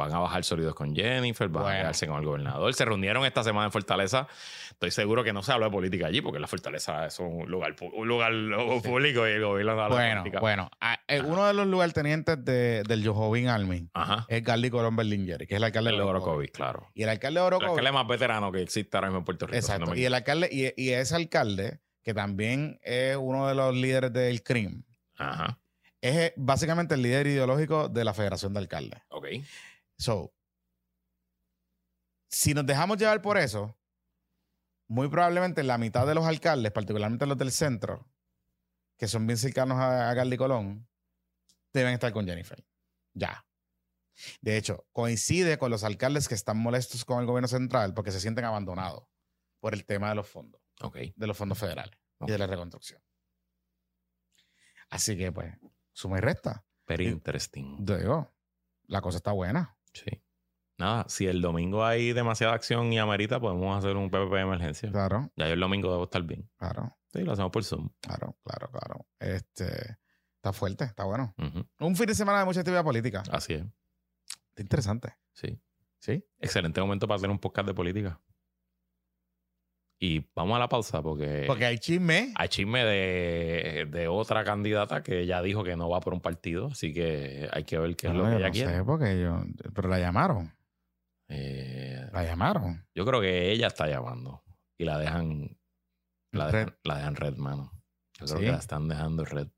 Van a bajar sólidos con Jennifer, van a quedarse con el gobernador. Se reunieron esta semana en Fortaleza. Estoy seguro que no se habló de política allí, porque la Fortaleza es un lugar, pu- un lugar público y el gobierno no habla de Bueno, política. bueno. ah, eh, uno de los lugartenientes de, del Jojovín Army Ajá. es Garly Colón Berlingeri, que es el alcalde El de de Orocovis. Claro. Y el alcalde de El Orocovis. alcalde más veterano que existe ahora mismo en Puerto Rico. si no Exacto. me y el alcalde, y, y ese alcalde, que también es uno de los líderes del CRIM, Ajá. es eh, básicamente el líder ideológico de la Federación de Alcaldes. Ok. So, si nos dejamos llevar por eso, muy probablemente la mitad de los alcaldes, particularmente los del centro, que son bien cercanos a, a Gardy Colón, deben estar con Jennifer. Ya. De hecho, coincide con los alcaldes que están molestos con el gobierno central porque se sienten abandonados por el tema de los fondos, Ok. de los fondos federales y de la reconstrucción. Así que, pues, suma y resta. Very Sí. interesting. Digo, la cosa está buena. Sí. Nada, si el domingo hay demasiada acción y amerita, podemos hacer un PPP de emergencia. Claro, Ya yo el domingo debo estar bien. claro. Sí, lo hacemos por Zoom. Claro, claro, claro. Este, está fuerte, está bueno. Un fin de semana de mucha actividad política. Así es. Está interesante. Sí. ¿Sí? Excelente momento para hacer un podcast de política. Y vamos a la pausa porque, Porque hay chisme. hay chisme de, de otra candidata que ya dijo que no va por un partido, así que hay que ver qué es lo que ella no quiere. sé, porque yo, pero la llamaron. Eh, La llamaron. yo creo que ella está llamando y la dejan, la Red. dejan, la dejan red, mano. Yo creo Sí. que la están dejando red.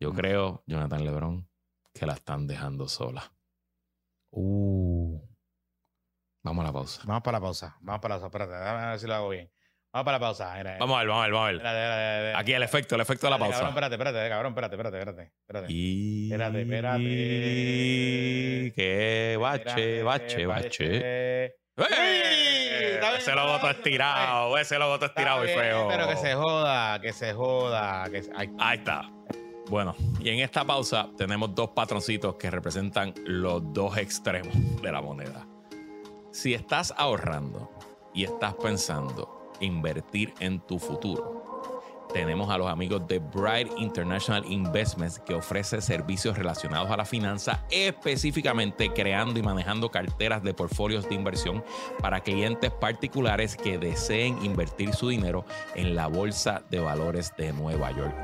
Yo Mm. creo, Jonathan Lebron, que la están dejando sola. Uh. Vamos a la pausa. Vamos para la pausa. Vamos para la pausa. Espérate, déjame ver si lo hago bien. Vamos para la pausa. Mira, Vamos a ver, vamos a ver, vamos a ver. Espérate, espérate, espérate. Aquí el efecto, el efecto de la pausa. Cabrón, espérate, espérate, cabrón, espérate, espérate, espérate. espérate. Y... Espérate, espérate. Qué bache, bache, bache. ¡Ey! Está Ese logo está estirado, ese logo todo estirado y Está feo. Pero que se joda, que se joda. Que se- Ahí está. Bueno, y en esta pausa tenemos dos patroncitos que representan los dos extremos de la moneda. Si estás ahorrando y estás pensando invertir en tu futuro, tenemos a los amigos de Bright International Investments que ofrece servicios relacionados a la finanza, específicamente creando y manejando carteras de portfolios de inversión para clientes particulares que deseen invertir su dinero en la Bolsa de Valores de Nueva York.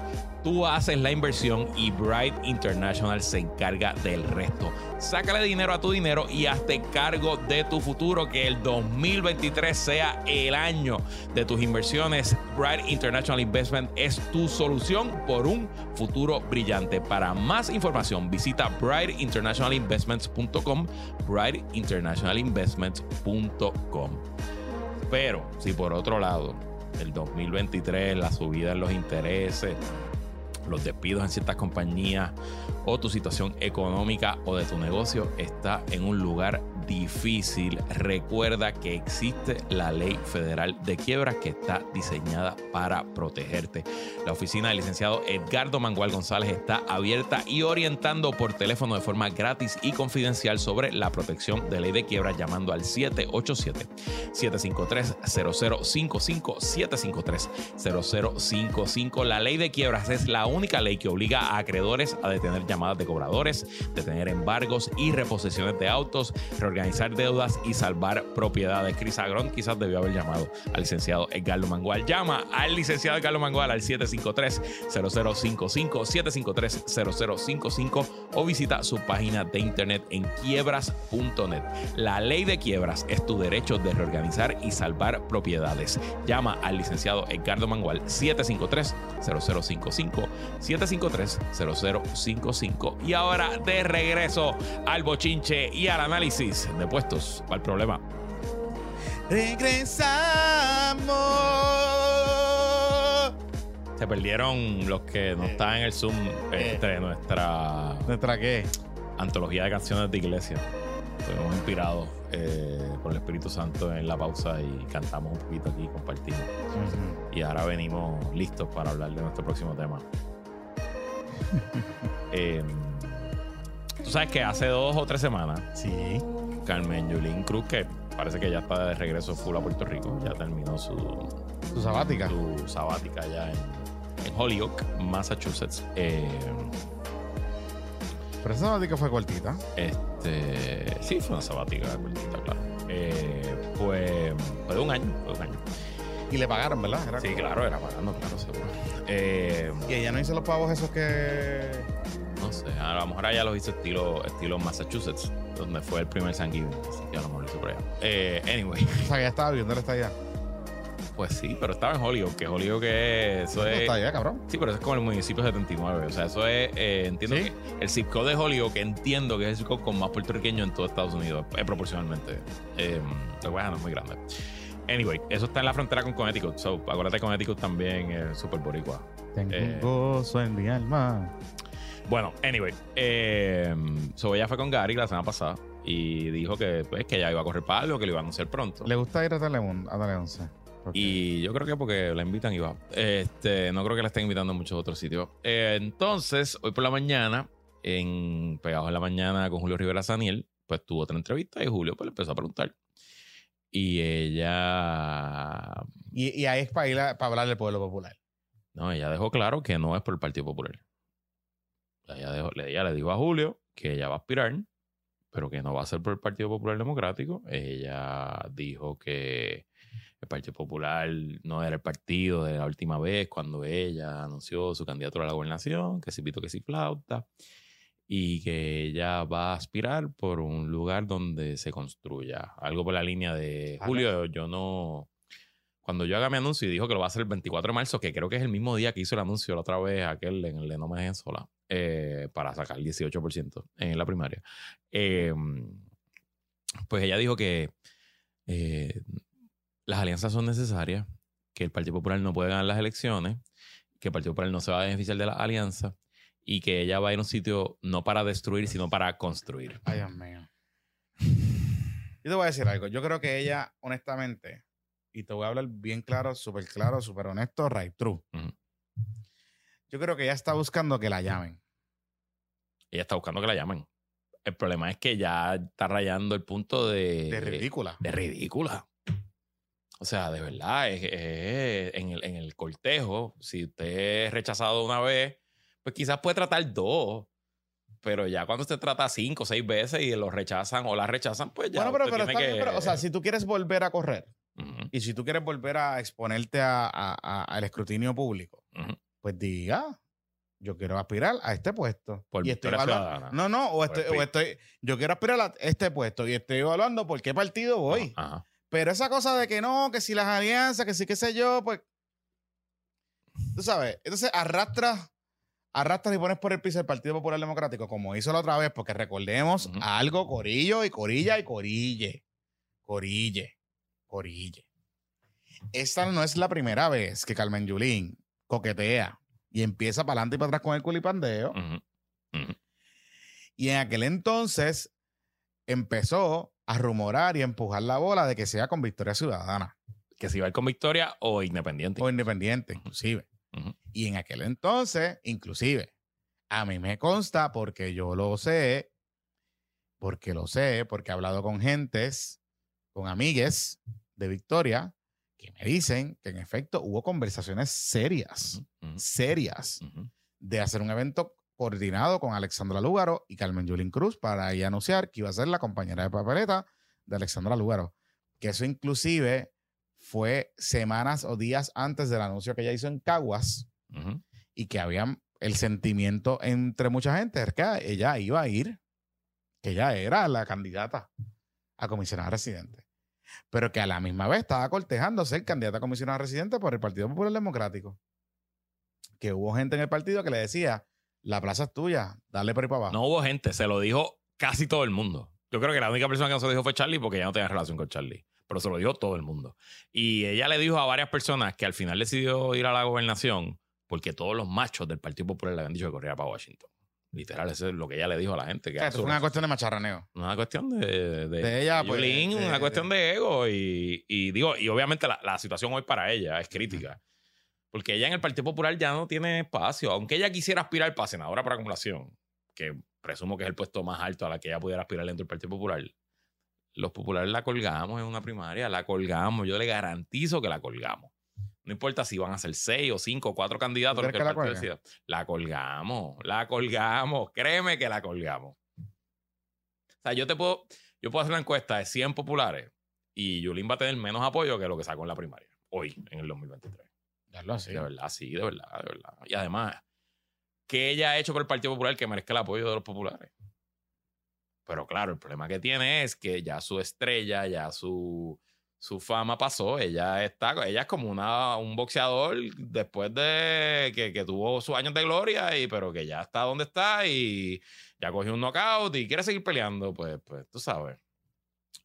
Tú haces la inversión y Bright International se encarga del resto. Sácale dinero a tu dinero y hazte cargo de tu futuro. Que el 2023 sea el año de tus inversiones. Bright International Es tu solución por un futuro brillante. Para más información, visita brightinternationalinvestments.com. brightinternationalinvestments.com. Pero si por otro lado, el 2023, la subida en los intereses, los despidos en ciertas compañías o tu situación económica o de tu negocio está en un lugar difícil, recuerda que existe la ley federal de quiebras que está diseñada para protegerte. La oficina del licenciado Edgardo Mangual González está abierta y orientando por teléfono de forma gratis y confidencial sobre la protección de ley de quiebras llamando al 787 753 0055 753 0055. La ley de quiebras es la única ley que obliga a acreedores a detener llamadas de cobradores, detener embargos y reposiciones de autos, reorganizar deudas y salvar propiedades. Cris Agrón quizás debió haber llamado al licenciado Edgardo Mangual. Llama al licenciado Edgardo Mangual al 753-0055, 753-0055 o visita su página de internet en quiebras.net. La ley de quiebras es tu derecho de reorganizar y salvar propiedades. Llama al licenciado Edgardo Mangual 753-0055, 753-0055. Y ahora de regreso al bochinche y al análisis de puestos el problema. Regresamos. Se perdieron los que no Eh, estaban en el Zoom eh. entre nuestra ¿Nuestra qué? antología de canciones de iglesia. Fuimos inspirados eh, por el Espíritu Santo en la pausa y cantamos un poquito aquí, compartimos. Y ahora venimos listos para hablar de nuestro próximo tema. Eh, Tú sabes que hace dos o tres semanas, Sí. Carmen Yulín Cruz, que parece que ya está de regreso full a Puerto Rico, ya terminó su, Su sabática. su sabática ya en, en Holyoke, Massachusetts. Eh, Pero esa sabática fue cortita. este, sí, fue una sabática cortita, claro. Eh, pues fue de un año, fue de un año. Y le pagaron, ¿verdad? Era Sí, claro, era pagando, claro, seguro. Eh, Y ella no hizo los pavos esos que. No sé, a lo mejor allá los hizo estilo, estilo Massachusetts, donde fue el primer Thanksgiving. Así que a lo mejor lo hizo por allá. Eh, anyway, O sea, que ya estaba viviendo la estadía. pues sí, pero estaba en Holyoke, que Holyoke es, eso No es... está allá, cabrón. Sí, pero eso es como el municipio 79. O sea, eso es. eh, entiendo ¿Sí? que el zip code de Holyoke, entiendo que es el zip code con más puertorriqueños en todo Estados Unidos, eh, proporcionalmente. Eh, lo cual no es muy grande. Anyway, eso está en la frontera con Connecticut. So, acuérdate, Connecticut también es súper boricua. Tengo Eh. un gozo en mi alma. Bueno, anyway. Eh, so, ella fue con Gary la semana pasada y dijo que, pues, que ella iba a correr para algo, que lo iba a anunciar pronto. Le gusta ir a Telemundo, a Tele 11. Porque- Y yo creo que porque la invitan y va. Este, no creo que la estén invitando en muchos otros sitios. Eh, entonces, hoy por la mañana, en Pegados en la Mañana con Julio Rivera Saniel, pues tuvo otra entrevista y Julio pues, le empezó a preguntar. Y ella. Y, y ahí es para ir a- para hablar del pueblo popular. No, ella dejó claro que no es por el Partido Popular. Ella, dejó- le- ella le dijo a Julio que ella va a aspirar, pero que no va a ser por el Partido Popular Democrático. Ella dijo que el Partido Popular no era el partido de la última vez cuando ella anunció su candidatura a la gobernación, que sí pito, que sí flauta, y que ella va a aspirar por un lugar donde se construya. Algo por la línea de. Julio, yo no. Cuando yo haga mi anuncio y dijo que lo va a hacer el 24 de marzo, que creo que es el mismo día que hizo el anuncio la otra vez, aquel en el de No Me eh, para sacar el 18% en la primaria. Eh, pues ella dijo que eh, las alianzas son necesarias, que el Partido Popular no puede ganar las elecciones, que el Partido Popular no se va a beneficiar de las alianzas y que ella va a ir a un sitio no para destruir, sino para construir. Ay, Dios mío. Yo te voy a decir algo. Yo creo que ella, honestamente, y te voy a hablar bien claro, súper claro, súper honesto, right true. Yo creo que ella está buscando que la llamen. Ella está buscando que la llamen. El problema es que ya está rayando el punto de... De ridícula. de ridícula. O sea, de verdad, es- es- en, el, en el cortejo, si usted es rechazado una vez, pues quizás puede tratar dos. Pero ya cuando usted trata cinco o seis veces y lo rechazan o la rechazan, pues ya. bueno, pero, pero bien, que- pero, o sea, si tú quieres volver a correr Y si tú quieres volver a exponerte a- a- a- al escrutinio público, pues diga, yo quiero aspirar a este puesto. Por y estoy evaluando-. No, no, o estoy, o yo quiero aspirar a este puesto y estoy evaluando por qué partido voy. Ajá. Pero esa cosa de que no, que si las alianzas, que sí, qué sé yo, pues. Tú sabes, entonces arrastras, arrastras y pones por el piso el Partido Popular Democrático, como hizo la otra vez, porque recordemos algo, Corillo y Corilla y Corille. Corille. Corille. Esta no es la primera vez que Carmen Yulín coquetea y empieza para adelante y para atrás con el culipandeo. Y en aquel entonces empezó a rumorar y a empujar la bola de que sea con Victoria Ciudadana. Que si va a ir con victoria o independiente. o independiente, inclusive. Y en aquel entonces, inclusive, a mí me consta porque yo lo sé, porque lo sé, porque he hablado con gentes, con amigues de Victoria, que me dicen que en efecto hubo conversaciones serias, serias, de hacer un evento coordinado con Alexandra Lúgaro y Carmen Yulín Cruz para ahí anunciar que iba a ser la compañera de papeleta de Alexandra Lúgaro. Que eso inclusive fue semanas o días antes del anuncio que ella hizo en Caguas y que había el sentimiento entre mucha gente es que ella iba a ir, que ella era la candidata a comisionada residente. Pero que a la misma vez estaba cortejando ser candidata a comisionada residente por el Partido Popular Democrático. Que hubo gente en el partido que le decía, la plaza es tuya, dale por ahí para abajo. No hubo gente, se lo dijo casi todo el mundo. Yo creo que la única persona que no se lo dijo fue Charlie porque ella no tenía relación con Charlie. Pero se lo dijo todo el mundo. Y ella le dijo a varias personas que al final decidió ir a la gobernación porque todos los machos del Partido Popular le habían dicho que corriera para Washington. Literal, eso es lo que ella le dijo a la gente. Que O sea, fue una cuestión de macharraneo. una cuestión de, de, De ella, pues, Yulín, de- una cuestión de ego. Y, y digo, y obviamente la, la situación hoy para ella es crítica. Porque ella en el Partido Popular ya no tiene espacio. Aunque ella quisiera aspirar para senadora por acumulación, que presumo que es el puesto más alto a la que ella pudiera aspirar dentro del Partido Popular, los populares la colgamos en una primaria, la colgamos. Yo le garantizo que la colgamos. No importa si van a ser seis o cinco o cuatro candidatos. ¿Tú lo que la partido decida. La colgamos, la colgamos. Créeme que la colgamos. O sea, yo te puedo, yo puedo hacer una encuesta de 100 populares y Yulín va a tener menos apoyo que lo que sacó en la primaria. Hoy, en el 2023. Darlo así. De verdad, sí, de verdad, de verdad. Y además, ¿qué ella ha hecho por el Partido Popular que merezca el apoyo de los populares? Pero claro, el problema que tiene es que ya su estrella, ya su, su fama pasó. Ella está, ella es como una, un boxeador después de que, que tuvo sus años de gloria, y, pero que ya está donde está y ya cogió un knockout y quiere seguir peleando. Pues, pues tú sabes.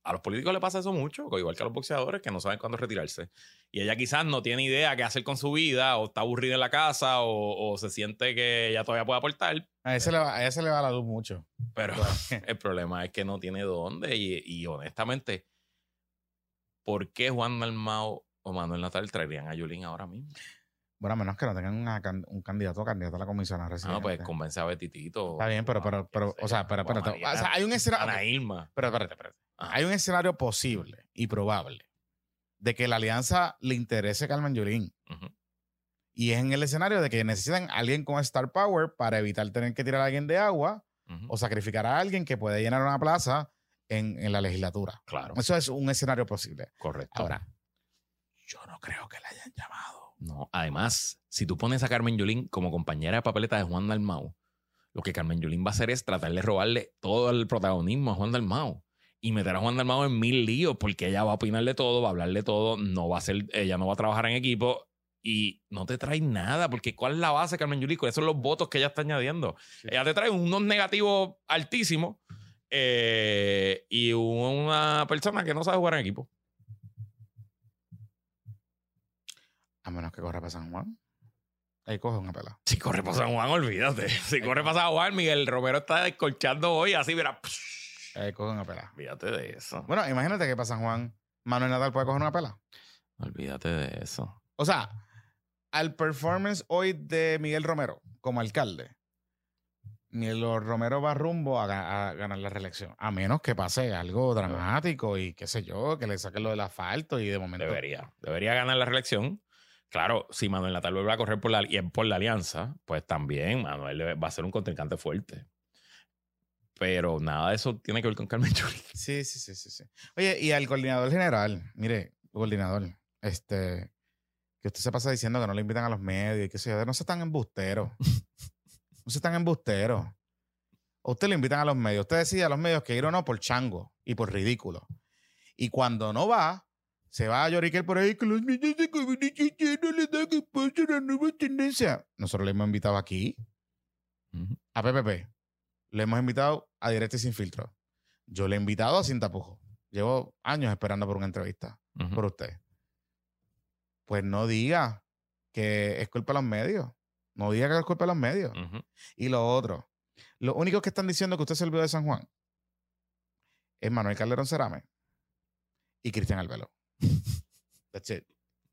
A los políticos le pasa eso mucho, igual que a los boxeadores que no saben cuándo retirarse. Y ella quizás no tiene idea qué hacer con su vida, o está aburrida en la casa, o, o se siente que ella todavía puede aportar. A ella, se le va, a ella se le va la luz mucho. Pero el problema es que no tiene dónde. Y, y honestamente, ¿por qué Juan Dalmao o Manuel Natal traerían a Yulín ahora mismo? Bueno, a menos que no tengan una un candidato o candidata a la comisión a Ah, residente. pues convence a Betitito. Está bien, pero, pero, pero, o sea, pero, espérate. O sea, hay un escenario. Ana Irma. Pero espérate. Hay un escenario posible y probable de que la alianza le interese a Carmen Yulín. Y es en el escenario de que necesitan a alguien con Star Power para evitar tener que tirar a alguien de agua o sacrificar a alguien que puede llenar una plaza en, en la legislatura. Claro, Eso es un escenario posible. correcto. Ahora, yo no creo que la hayan llamado. No, además, si tú pones a Carmen Yulín como compañera de papeleta de Juan Dalmau, lo que Carmen Yulín va a hacer es tratar de robarle todo el protagonismo a Juan Dalmau y meter a Juan Dalmau en mil líos porque ella va a opinar de todo, va a hablar de todo, no va a ser, ella no va a trabajar en equipo y no te trae nada porque ¿cuál es la base Carmen Yulín? ¿Cuáles son los votos que ella está añadiendo? Sí. Ella te trae unos negativos altísimos eh, y una persona que no sabe jugar en equipo. A menos que corra para San Juan. Ahí coge una pela. Si corre para San Juan, olvídate. Si corre para San Juan, Miguel Romero está descolchando hoy, así, mira. Ahí coge una pela. Olvídate de eso. Bueno, imagínate que para San Juan Manuel Natal puede coger una pela. Olvídate de eso. O sea, al performance hoy de Miguel Romero como alcalde, Miguel Romero va rumbo a, ga- a ganar la reelección. A menos que pase algo dramático y qué sé yo, que le saquen lo del asfalto y de momento. Debería. Debería ganar la reelección. Claro, si Manuel Natal vuelve a correr por la, y por la alianza, pues también Manuel va a ser un contrincante fuerte. Pero nada de eso tiene que ver con Carmen Yulín. Sí, sí, sí, sí, sí. Oye, y al coordinador general, mire, coordinador, este, que usted se pasa diciendo que no le invitan a los medios y que sé yo, no se están embusteros. no se están embusteros. A usted le invitan a los medios. Usted decide a los medios que ir o no por chango y por ridículo. Y cuando no va, se va a lloriquear por ahí que los medios de comunicación no le dan espacio a la nueva tendencia. Nosotros le hemos invitado aquí a PPP. Le hemos invitado a Directo y Sin Filtro. Yo le he invitado a Sin Tapujo. Llevo años esperando por una entrevista por usted. Pues no diga que es culpa de los medios. No diga que es culpa de los medios. Y lo otro, los únicos que están diciendo que usted se olvidó de San Juan es Manuel Calderón Cerame y Cristian Albelo. That's it.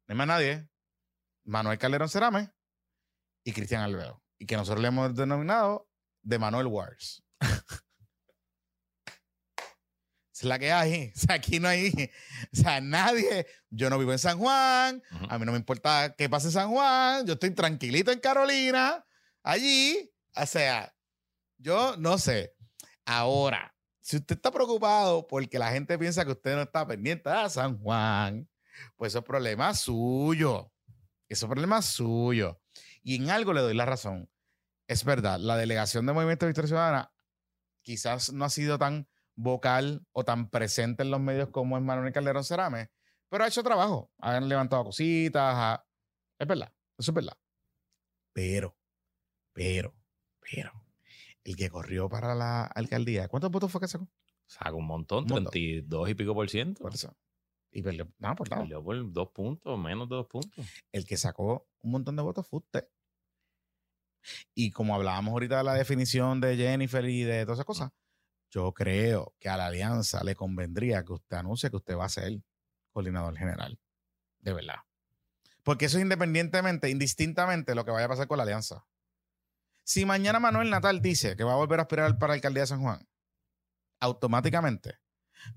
No hay más nadie. Manuel Calderón Cerame y Cristian Albelo. Y que nosotros le hemos denominado de Manuel Wars. es la que hay. O sea, aquí no hay. O sea, nadie. Yo no vivo en San Juan. A mí no me importa qué pase en San Juan. Yo estoy tranquilito en Carolina. Allí. O sea, yo no sé. Ahora, si usted está preocupado porque la gente piensa que usted no está pendiente a San Juan, pues eso es problema suyo. Eso es problema suyo. Y en algo le doy la razón. Es verdad, la delegación de Movimiento Victoria Ciudadana quizás no ha sido tan vocal o tan presente en los medios como es Manuel Calderón Cerame, pero ha hecho trabajo. Han levantado cositas. ha- Es verdad, eso es verdad. Pero, pero, pero, el que corrió para la alcaldía, ¿cuántos votos fue que sacó? Saca un montón, Un montón. 32 y pico por ciento. Por eso. Y perdió, no, por nada. Perdió por dos puntos, menos de dos puntos. El que sacó un montón de votos fue usted. Y como hablábamos ahorita de la definición de Jennifer y de todas esas cosas, yo creo que a la alianza le convendría que usted anuncie que usted va a ser coordinador general. De verdad. Porque eso es independientemente, indistintamente lo que vaya a pasar con la alianza. Si mañana Manuel Natal dice que va a volver a aspirar para la alcaldía de San Juan, automáticamente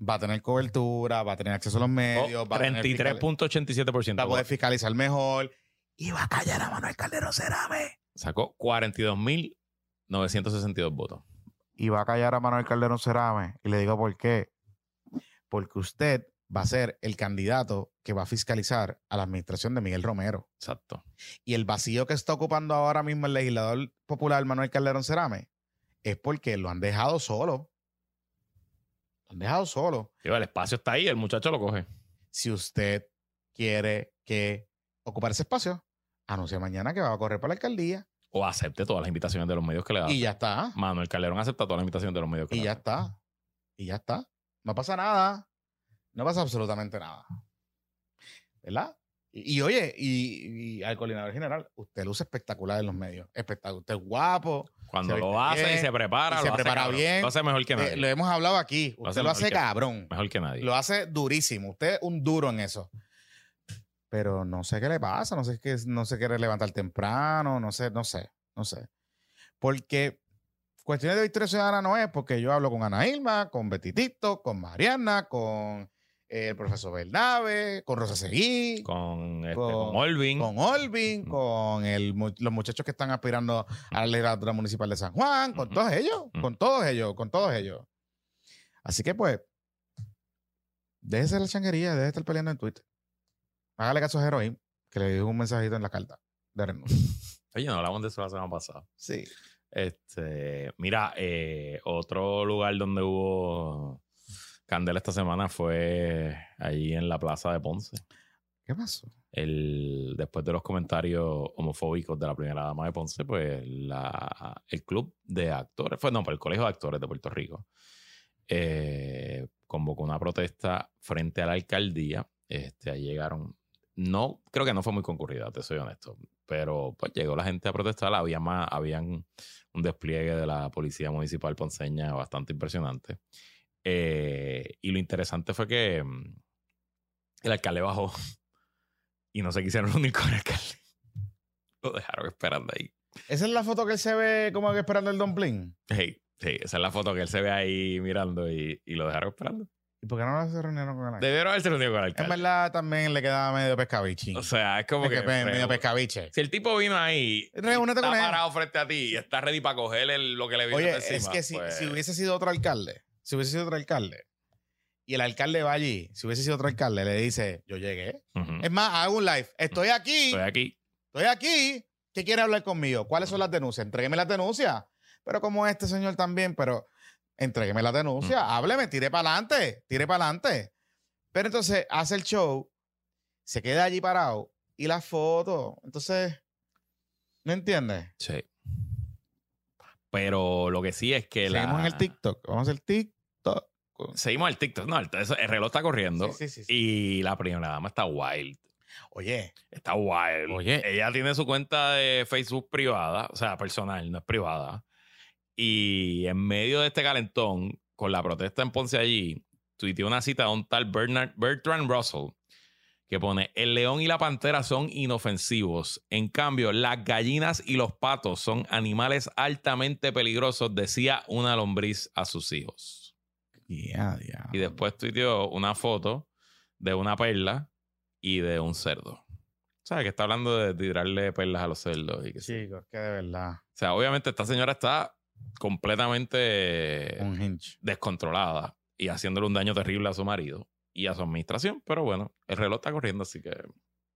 va a tener cobertura, va a tener acceso a los medios, va a tener fiscal- 33.87%. va a poder fiscalizar mejor y va a callar a Manuel Calderón Cerame. Sacó 42.962 votos. Y va a callar a Manuel Calderón Cerame. Y le digo por qué. Porque usted va a ser el candidato que va a fiscalizar a la administración de Miguel Romero. Exacto. Y el vacío que está ocupando ahora mismo el legislador popular Manuel Calderón Cerame es porque lo han dejado solo. Lo han dejado solo. Digo, el espacio está ahí, el muchacho lo coge. Si usted quiere que ocupar ese espacio, anuncia mañana que va a correr para la alcaldía O acepte todas las invitaciones de los medios que le da. y ya está. Manuel Calderón acepta todas las invitaciones de los medios que Y le ya da. está. Y ya está. No pasa nada. No pasa absolutamente nada. ¿Verdad? Y, y oye, y, y al coordinador general, usted luce espectacular en los medios. Espectacular. Usted es guapo. Cuando lo hace y se prepara, y lo se hace prepara cabrón. bien. Lo hace mejor que nadie. Eh, lo hemos hablado aquí. Lo hace Usted lo hace mejor que- cabrón. Mejor que nadie. Lo hace durísimo. Usted es un duro en eso. Pero no sé qué le pasa. No sé qué no se quiere levantar temprano. No sé, no sé, no sé. Porque cuestiones de Victoria Ciudadana no es porque yo hablo con Ana Ilma, con Betitito, con Mariana, con eh, el profesor Bernabe, con Rosa Seguí, con, Con, este, Con- con Olvin. Olvin, con el mu- los muchachos que están aspirando a la legislatura municipal de San Juan, con todos ellos, con todos ellos, con todos ellos. Así que pues, déjese la changuería, déjese estar peleando en Twitter. Hágale caso a Heroín, que le dijo un mensajito en la carta de renuncia. Oye, no hablamos de eso la semana pasada. Sí. Este, mira, eh, otro lugar donde hubo candela esta semana fue allí en la plaza de Ponce. ¿Qué pasó? El, después de los comentarios homofóbicos de la primera dama de Ponce, pues la, el club de actores, fue no, pues el Colegio de Actores de Puerto Rico, eh, convocó una protesta frente a la alcaldía. Este, ahí llegaron, no, creo que no fue muy concurrida, te soy honesto, pero pues llegó la gente a protestar, había más, habían un despliegue de la policía municipal ponceña bastante impresionante. Eh, y lo interesante fue que mm, el alcalde bajó y no se quisieron unir con el alcalde. Lo dejaron esperando ahí. Esa es la foto que él se ve como que esperando el dumpling. Sí, sí, esa es la foto que él se ve ahí mirando y, y lo dejaron esperando. ¿Y por qué no se reunieron con él? Debieron haberse reunido con el En alcalde. verdad también le quedaba medio pescabichi. O sea, es como Es que. que pe- medio pescabiche. si el tipo vino ahí, Reúnete está con él. parado frente a ti y está ready para coger el- lo que le viene Oye, es que si, pues, si hubiese sido otro alcalde, si hubiese sido otro alcalde, y el alcalde va allí, si hubiese sido otro alcalde, le dice, yo llegué. ujú, Es más, hago un live. Estoy aquí, Estoy aquí. estoy aquí. ¿Qué quiere hablar conmigo? ¿Cuáles son las denuncias? Entrégueme las denuncias. Pero como este señor también, pero entrégueme las denuncias. Hábleme, tire para adelante, tire para adelante. Pero entonces hace el show, se queda allí parado y la foto. Entonces, ¿no entiendes? Sí. Pero lo que sí es que la. Seguimos en el TikTok. Vamos al TikTok. Seguimos el TikTok. No, el, reloj está corriendo. Sí, sí, sí, sí. Y la primera dama está wild. Oye, Está wild. Oye. Ella tiene su cuenta de Facebook privada, o sea, personal, no es privada. Y en medio de este calentón, con la protesta en Ponce allí, tuiteó una cita de un tal Bernard, Bertrand Russell que pone: El león y la pantera son inofensivos. En cambio, las gallinas y los patos son animales altamente peligrosos, decía una lombriz a sus hijos. Y después tuiteó una foto de una perla y de un cerdo. ¿Sabes? Que está hablando de tirarle perlas a los cerdos. Y que sí. Chicos, que de verdad. O sea, obviamente esta señora está completamente Un descontrolada y haciéndole un daño terrible a su marido y a su administración. Pero bueno, el reloj está corriendo, así que...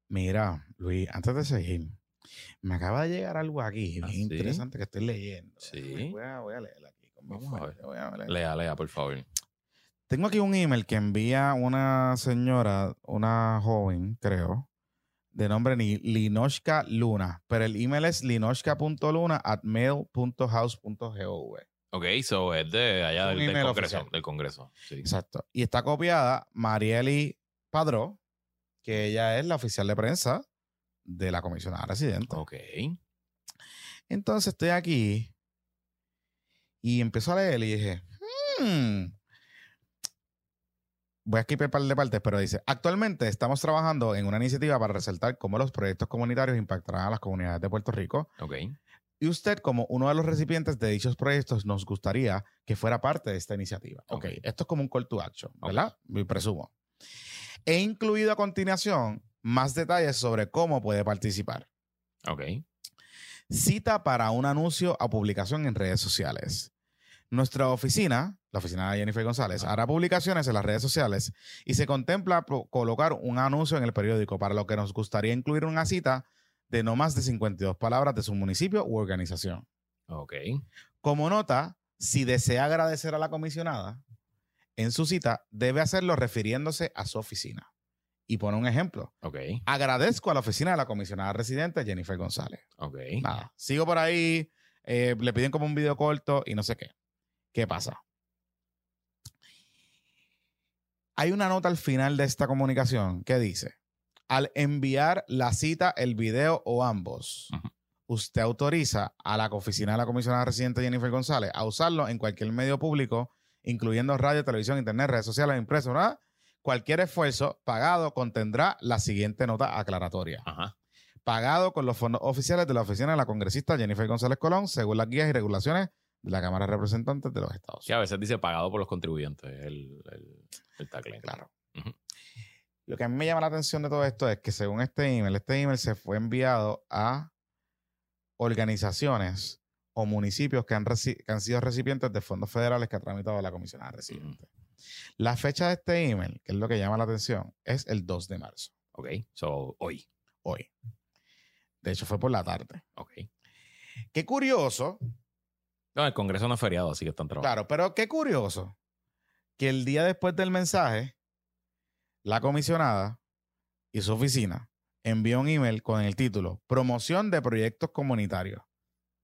Mira, Luis, antes de seguir, me acaba de llegar algo aquí ¿Ah, bien sí? interesante que estoy leyendo. Sí. Voy a, voy a leer aquí. Vamos a fuente, voy a leer. Lea, lea, por favor. Tengo aquí un email que envía una señora, una joven, creo, de nombre Ni- Linoshka Luna, pero el email es linoshka.luna at mail.house.gov. Ok, so es de allá del, Congreso. Del Congreso. Sí. Exacto. Y está copiada Marieli Padró, que ella es la oficial de prensa de la comisionada residente. Ok. Entonces estoy aquí y empiezo a leer y dije, hmm. Voy a escribir un par de partes, pero dice, actualmente estamos trabajando en una iniciativa para resaltar cómo los proyectos comunitarios impactarán a las comunidades de Puerto Rico Ok. y usted, como uno de los recipientes de dichos proyectos, nos gustaría que fuera parte de esta iniciativa. Ok, Ok. esto es como un call to action, ¿verdad? Me presumo. He incluido a continuación más detalles sobre cómo puede participar. Ok. Cita para un anuncio a publicación en redes sociales. Nuestra oficina, la oficina de Jennifer González, hará publicaciones en las redes sociales y se contempla colocar un anuncio en el periódico, para lo que nos gustaría incluir una cita de no más de 52 palabras de su municipio u organización. Ok. Como nota, si desea agradecer a la comisionada en su cita, debe hacerlo refiriéndose a su oficina. Y pone un ejemplo. Ok. Agradezco a la oficina de la comisionada residente Jennifer González. Ok. Nada. Sigo por ahí, eh, le piden como un video corto y no sé qué. ¿Qué pasa? Hay una nota al final de esta comunicación que dice, al enviar la cita, el video o ambos, usted autoriza a la oficina de la comisionada residente Jennifer González a usarlo en cualquier medio público, incluyendo radio, televisión, internet, redes sociales, impreso, ¿verdad? Cualquier esfuerzo pagado contendrá la siguiente nota aclaratoria Ajá. pagado con los fondos oficiales de la oficina de la congresista Jennifer González Colón, según las guías y regulaciones de la Cámara de Representantes de los Estados Que a veces dice pagado por los contribuyentes el, el, el tagline. Claro. Lo que a mí me llama la atención de todo esto es que según este email, este email se fue enviado a organizaciones o municipios que han, que han sido recipientes de fondos federales que ha tramitado la comisionada residente. La fecha de este email, que es lo que llama la atención, es el 2 de marzo, Ok. So, hoy. hoy. De hecho, fue por la tarde. Ok. Qué curioso No, el Congreso no es feriado, así que están trabajando. Claro, pero qué curioso que el día después del mensaje, la comisionada y su oficina envió un email con el título Promoción de Proyectos Comunitarios.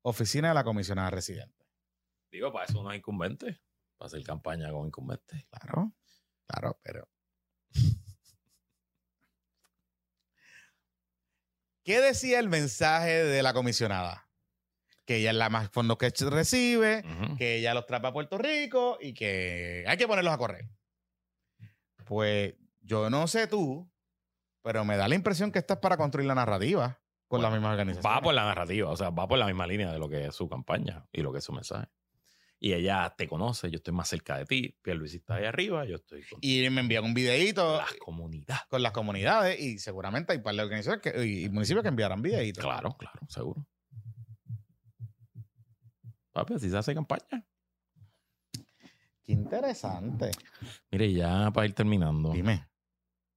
Oficina de la comisionada residente. Digo, para eso no es incumbente. Para hacer campaña con incumbentes. Claro, claro, pero. ¿Qué decía el mensaje de la comisionada? Que ella es la más fondos que recibe, que ella los trae a Puerto Rico y que hay que ponerlos a correr. Pues yo no sé tú, pero me da la impresión que esta es para construir la narrativa con Bueno, las mismas organizaciones. Va por la narrativa, o sea, va por la misma línea de lo que es su campaña y lo que es su mensaje. Y ella te conoce, yo estoy más cerca de ti, Pierluisi está ahí arriba, yo estoy con Y me envían un videito la comunidad. con las comunidades y seguramente hay par de organizaciones que- y municipios que enviarán videitos. Claro, claro, seguro. Papi, así se hace campaña. Qué interesante. Mire, ya para ir terminando, Dime,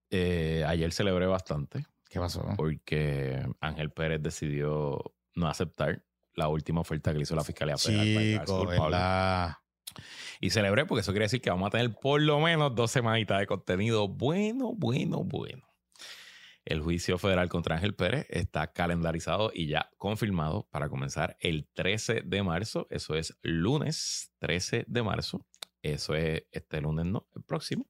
eh, ayer celebré bastante ¿qué pasó? porque Ángel Pérez decidió no aceptar la última oferta que le hizo la Fiscalía Federal. Chico. Y celebré porque eso quiere decir que vamos a tener por lo menos dos semanitas de contenido bueno, bueno, bueno. El juicio federal contra Ángel Pérez está calendarizado y ya confirmado para comenzar el 13 de marzo. Eso es lunes 13 de marzo. Eso es este lunes, no, el próximo.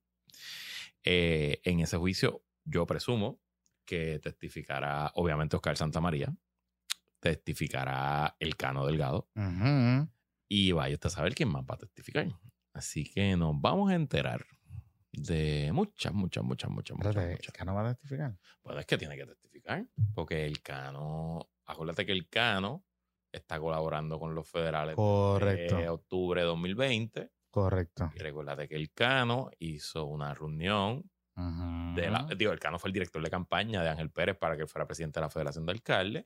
Eh, en ese juicio, yo presumo que testificará, obviamente, Oscar Santamaría, testificará el Cano Delgado, y vaya usted a saber quién más va a testificar. Así que nos vamos a enterar de muchas, muchas, muchas, muchas, muchas. Muchas. ¿Cano va a testificar? Pues es que tiene que testificar, porque el Cano, acuérdate que el Cano está colaborando con los federales Correcto, de octubre de 2020. correcto. Y recuérdate que el Cano hizo una reunión Ujú. de la, digo, el Cano fue el director de campaña de Ángel Pérez para que fuera presidente de la Federación de Alcaldes.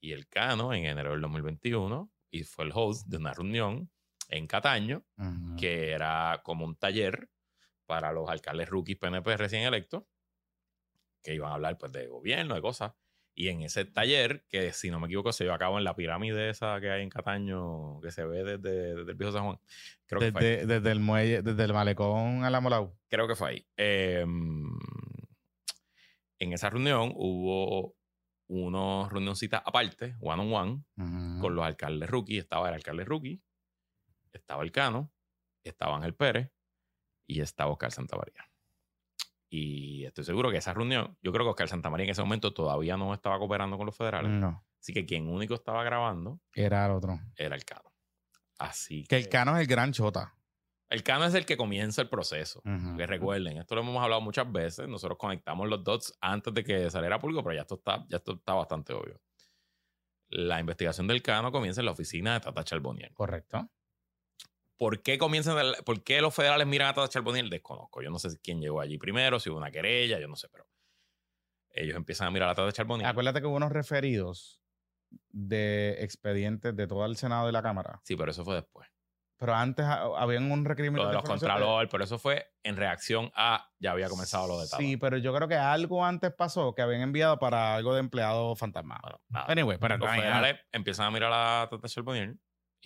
Y el Cano, en enero del 2021, y fue el host de una reunión en Cataño, Ujú. que era como un taller para los alcaldes rookies PNP recién electos, que iban a hablar pues de gobierno, de cosas. Y en ese taller, que si no me equivoco se llevó a cabo en la pirámide esa que hay en Cataño, que se ve desde, desde el viejo San Juan. Creo que fue ahí. Desde, desde el muelle, desde el malecón a la Molau. Creo que fue ahí. Eh, en esa reunión hubo unos reunioncitas aparte, one on one, con los alcaldes rookie. Estaba el alcalde rookie, estaba el Cano, estaba Ángel Pérez y estaba Oscar Santamaría. Y estoy seguro que esa reunión, yo creo que Oscar Santamaría en ese momento todavía no estaba cooperando con los federales. No, Así que quien único estaba grabando era el otro. era el Cano. Así Que el Cano es el gran chota. el Cano es el que comienza el proceso. Ujú. Que recuerden, esto lo hemos hablado muchas veces. Nosotros conectamos los dots antes de que saliera público, pero ya esto está, ya esto está bastante obvio. la investigación del Cano comienza en la oficina de Tata Charbonnier. Correcto. ¿Por qué comienzan, el- por qué los federales miran a Tata Charbonnier? Desconozco. Yo no sé quién llegó allí primero, si hubo una querella, yo no sé, pero ellos empiezan a mirar a Tata Charbonnier. Acuérdate que hubo unos referidos de expedientes de todo el Senado y la Cámara. Sí, pero eso fue después. Pero antes habían un requerimiento Lo de los contralor, pero eso fue en reacción a ya había comenzado lo de Tata. Sí, pero yo creo que algo antes pasó que habían enviado para algo de empleado fantasma. Bueno, nada. Anyway, pero los federales empiezan a mirar a Tata Charbonnier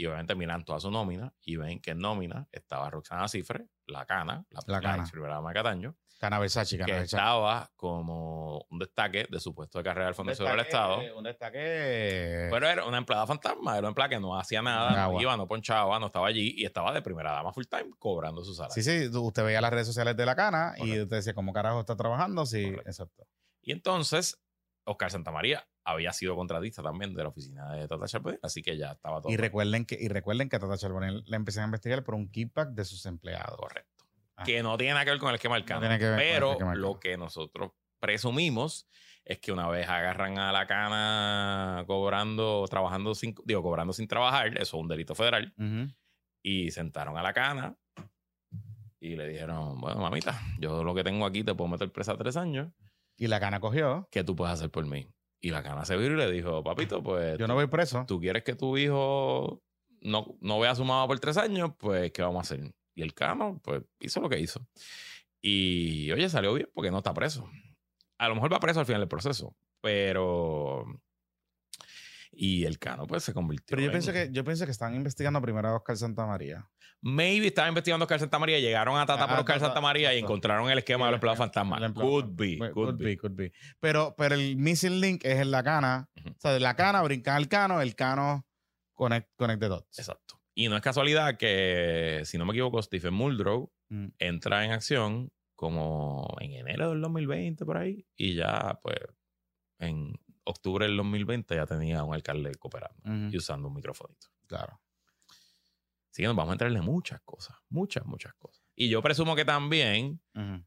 y obviamente miran toda su nómina y ven que en nómina estaba Roxana Cifre, la cana, la, La la Cana. ex primera dama de Cataño, Cana Versace, Cana que Versace. estaba como un destaque de su puesto de carrera del Fondo Seguro del Estado. Un destaque. Pero era una empleada fantasma, era una empleada que no hacía nada, no iba, no ponchaba, no estaba allí y estaba de primera dama full time cobrando su salario. Sí, sí, usted veía las redes sociales de la Cana y usted decía, ¿cómo carajo está trabajando? Sí, Correcto. exacto. Y entonces, Oscar Santamaría había sido contratista también de la oficina de Tata Charbonnier, así que ya estaba todo Y recuerden que, y recuerden que a Tata Charbonnier le empezaron a investigar por un kickback de sus empleados. correcto. Ah. Que no tiene nada que ver con el esquema del Cano. tiene que ver con el Pero del lo que nosotros presumimos es que una vez agarran a la cana cobrando, trabajando sin, digo, cobrando sin trabajar, eso es un delito federal, Ujú. y sentaron a la cana y le dijeron, bueno, mamita, yo lo que tengo aquí te puedo meter presa tres años, Y la Cana cogió. ¿qué tú puedes hacer por mí? Y la cana se viró y le dijo, papito, pues Yo no voy preso. tú quieres que tu hijo no, no vea a su mamá por tres años, pues, ¿qué vamos a hacer? Y el cano, pues, hizo lo que hizo. Y, oye, salió bien porque no está preso. A lo mejor va preso al final del proceso, pero... Y el cano, pues, se convirtió Pero yo en- pienso que, yo pienso que están investigando primero a Oscar Santamaría. Maybe estaba investigando a Oscar Santamaría, llegaron a Tata Ah, por Oscar Tata, Santamaría y encontraron el esquema del empleado fantasma. Empleado Could be, Could, could be. be, could be. Pero, pero el missing link es en la Cana. O sea, de la Cana brincan al Cano, el Cano connect, connect the dots. Exacto. Y no es casualidad que, si no me equivoco, Stephen Muldrow Mm. entra en acción como en enero del 2020 por ahí y ya pues en octubre del 2020 ya tenía un alcalde cooperando y usando un microfonito. Claro. Así que nos vamos a entrarle muchas cosas, muchas, muchas cosas. Y yo presumo que también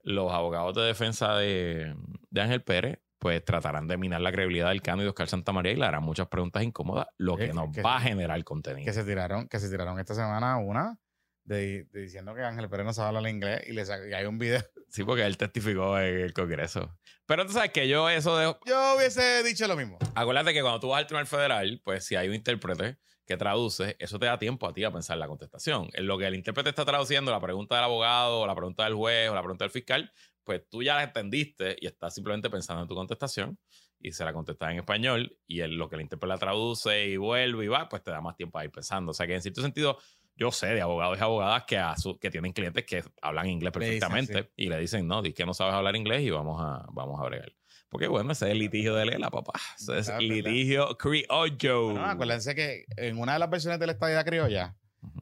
los abogados de defensa de, de Ángel Pérez pues tratarán de minar la credibilidad del Cano y de Oscar Santamaría y le harán muchas preguntas incómodas, lo que nos que- va a generar contenido. Que se tiraron, que se tiraron esta semana una de, de diciendo que Ángel Pérez no sabe hablar inglés y le y hay un video. Sí, porque él testificó en el Congreso. Pero tú sabes que yo eso de... Yo hubiese dicho lo mismo. Acuérdate que cuando tú vas al tribunal federal, pues si hay un intérprete que traduce, eso te da tiempo a ti a pensar la contestación. En lo que el intérprete está traduciendo, la pregunta del abogado, o la pregunta del juez, o la pregunta del fiscal, pues tú ya la entendiste y estás simplemente pensando en tu contestación y se la contestas en español y el- lo que el intérprete la traduce y vuelve y va, pues te da más tiempo a ir pensando. O sea que en cierto sentido, yo sé de abogados y abogadas que, a su- que tienen clientes que hablan inglés Le dicen, perfectamente y le dicen, no, di que no sabes hablar inglés y vamos a, vamos a bregar. Porque bueno, ese es el litigio de Lela, papá. Ese es Verdad, litigio criollo. Bueno, acuérdense que en una de las versiones de la estadía criolla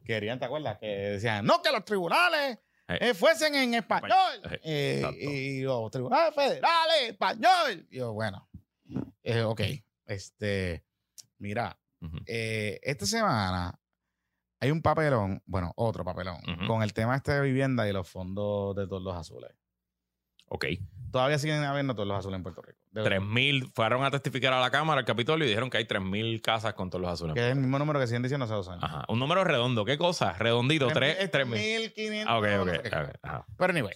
querían, ¿te acuerdas? Que decían, no, que los tribunales Eh. eh, fuesen en español. Eh, Eh, y los tribunales federales, español. Y yo, bueno, eh, ok. Este, mira, eh, esta semana hay un papelón, bueno, otro papelón, con el tema este de vivienda y los fondos de todos los azules. Ok. Todavía siguen habiendo todos los azules en Puerto Rico. De- 3.000 fueron a testificar a la Cámara, al Capitolio, y dijeron que hay 3.000 casas con todos los azules. Que es el mismo número que siguen diciendo hace dos años. Ajá. Un número redondo. ¿Qué cosa? Redondito. Tres- 3 es 3.000. 3.500. Ah, ok, ok. ajá. Pero anyway.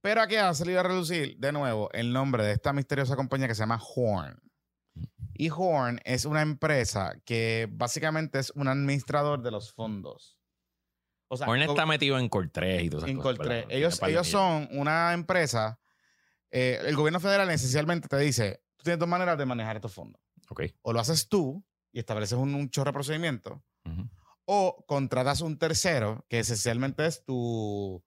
Pero aquí ha salido a relucir de nuevo el nombre de esta misteriosa compañía que se llama Horn. Y Horn es una empresa que básicamente es un administrador de los fondos. O sea, Hornet go- está metido en Cortrés y todas esas en cosas. Ellos, ellos son una empresa. eh, el gobierno federal esencialmente te dice: tú tienes dos maneras de manejar estos fondos. Ok. O lo haces tú y estableces un, un chorro de procedimientos, Ujú. o contratas un tercero que esencialmente es tu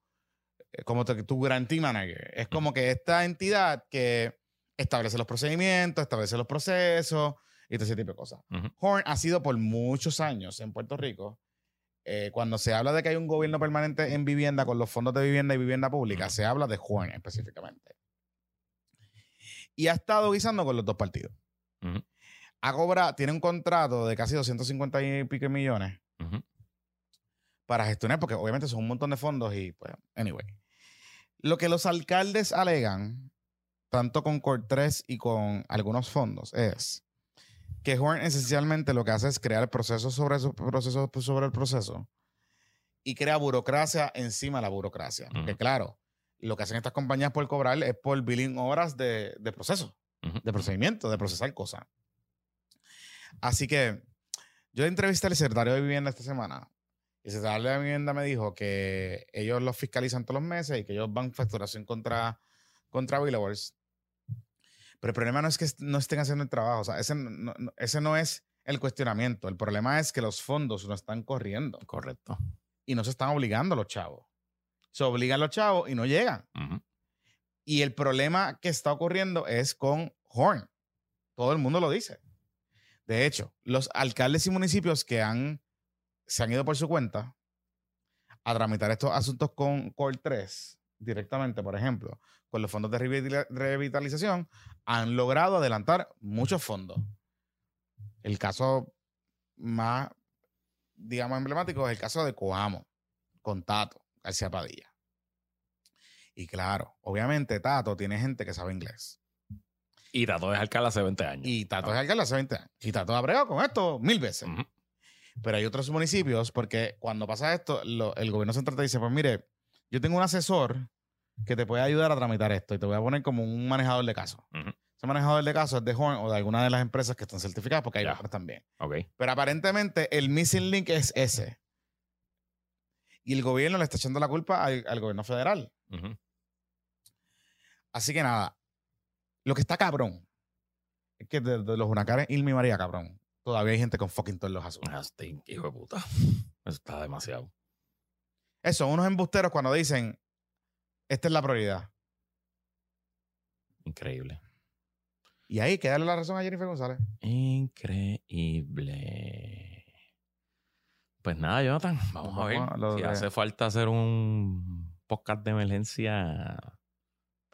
eh, como te- tu guarantee manager. Es como que esta entidad que establece los procedimientos, establece los procesos y todo ese tipo de cosas. Horn ha sido por muchos años en Puerto Rico. eh, cuando se habla de que hay un gobierno permanente en vivienda con los fondos de vivienda y vivienda pública, se habla de Horn específicamente. Y ha estado guisando con los dos partidos. Ujú. Ha cobrado, tiene un contrato de casi 250 y pico millones para gestionar, porque obviamente son un montón de fondos y pues, anyway. Lo que los alcaldes alegan, tanto con Cortés y con algunos fondos, es que Horn esencialmente lo que hace es crear procesos sobre su proceso sobre el proceso y crea burocracia encima de la burocracia. Que Ujú. claro, lo que hacen estas compañías por cobrar es por billing horas de, de proceso, de procedimiento, de procesar cosas. Así que yo entrevisté al secretario de vivienda esta semana. Y el secretario de vivienda me dijo que ellos los fiscalizan todos los meses y que ellos van facturación contra, contra billboards. Pero el problema no es que no estén haciendo el trabajo. O sea, ese no, no- ese no es el cuestionamiento. El problema es que los fondos no están corriendo Correcto. y no se están obligando a los chavos. Se obligan los chavos y no llegan. Y el problema que está ocurriendo es con Horn. Todo el mundo lo dice. De hecho, los alcaldes y municipios que han, se han ido por su cuenta a tramitar estos asuntos con Core 3 directamente, por ejemplo, con los fondos de revitali- revitalización, han logrado adelantar muchos fondos. El caso más, digamos, emblemático es el caso de Coamo, con Tato García Padilla. Y claro, obviamente Tato tiene gente que sabe inglés. Y Tato es alcalde hace 20 años. Y Tato es alcalde hace 20 años. Y Tato ha bregado con esto mil veces. Pero hay otros municipios, porque cuando pasa esto, lo- el gobierno central te dice, pues mire, yo tengo un asesor que te puede ayudar a tramitar esto y te voy a poner como un manejador de casos. Ese manejador de casos es de Horn o de alguna de las empresas que están certificadas, porque hay Ya. otras también. Ok. Pero aparentemente el missing link es ese. Y el gobierno le está echando la culpa al, al gobierno federal. Así que nada, lo que está cabrón es que de, de los huracanes Irma y María, cabrón, todavía hay gente con fucking todos los asuntos. Ah, este hijo de puta. Eso está demasiado. Eso, unos embusteros cuando dicen, esta es la prioridad. Increíble. Y ahí que darle la razón a Jennifer González. Increíble. Pues nada, Jonathan, vamos a ver. Vamos a lo si hace falta hacer un podcast de emergencia,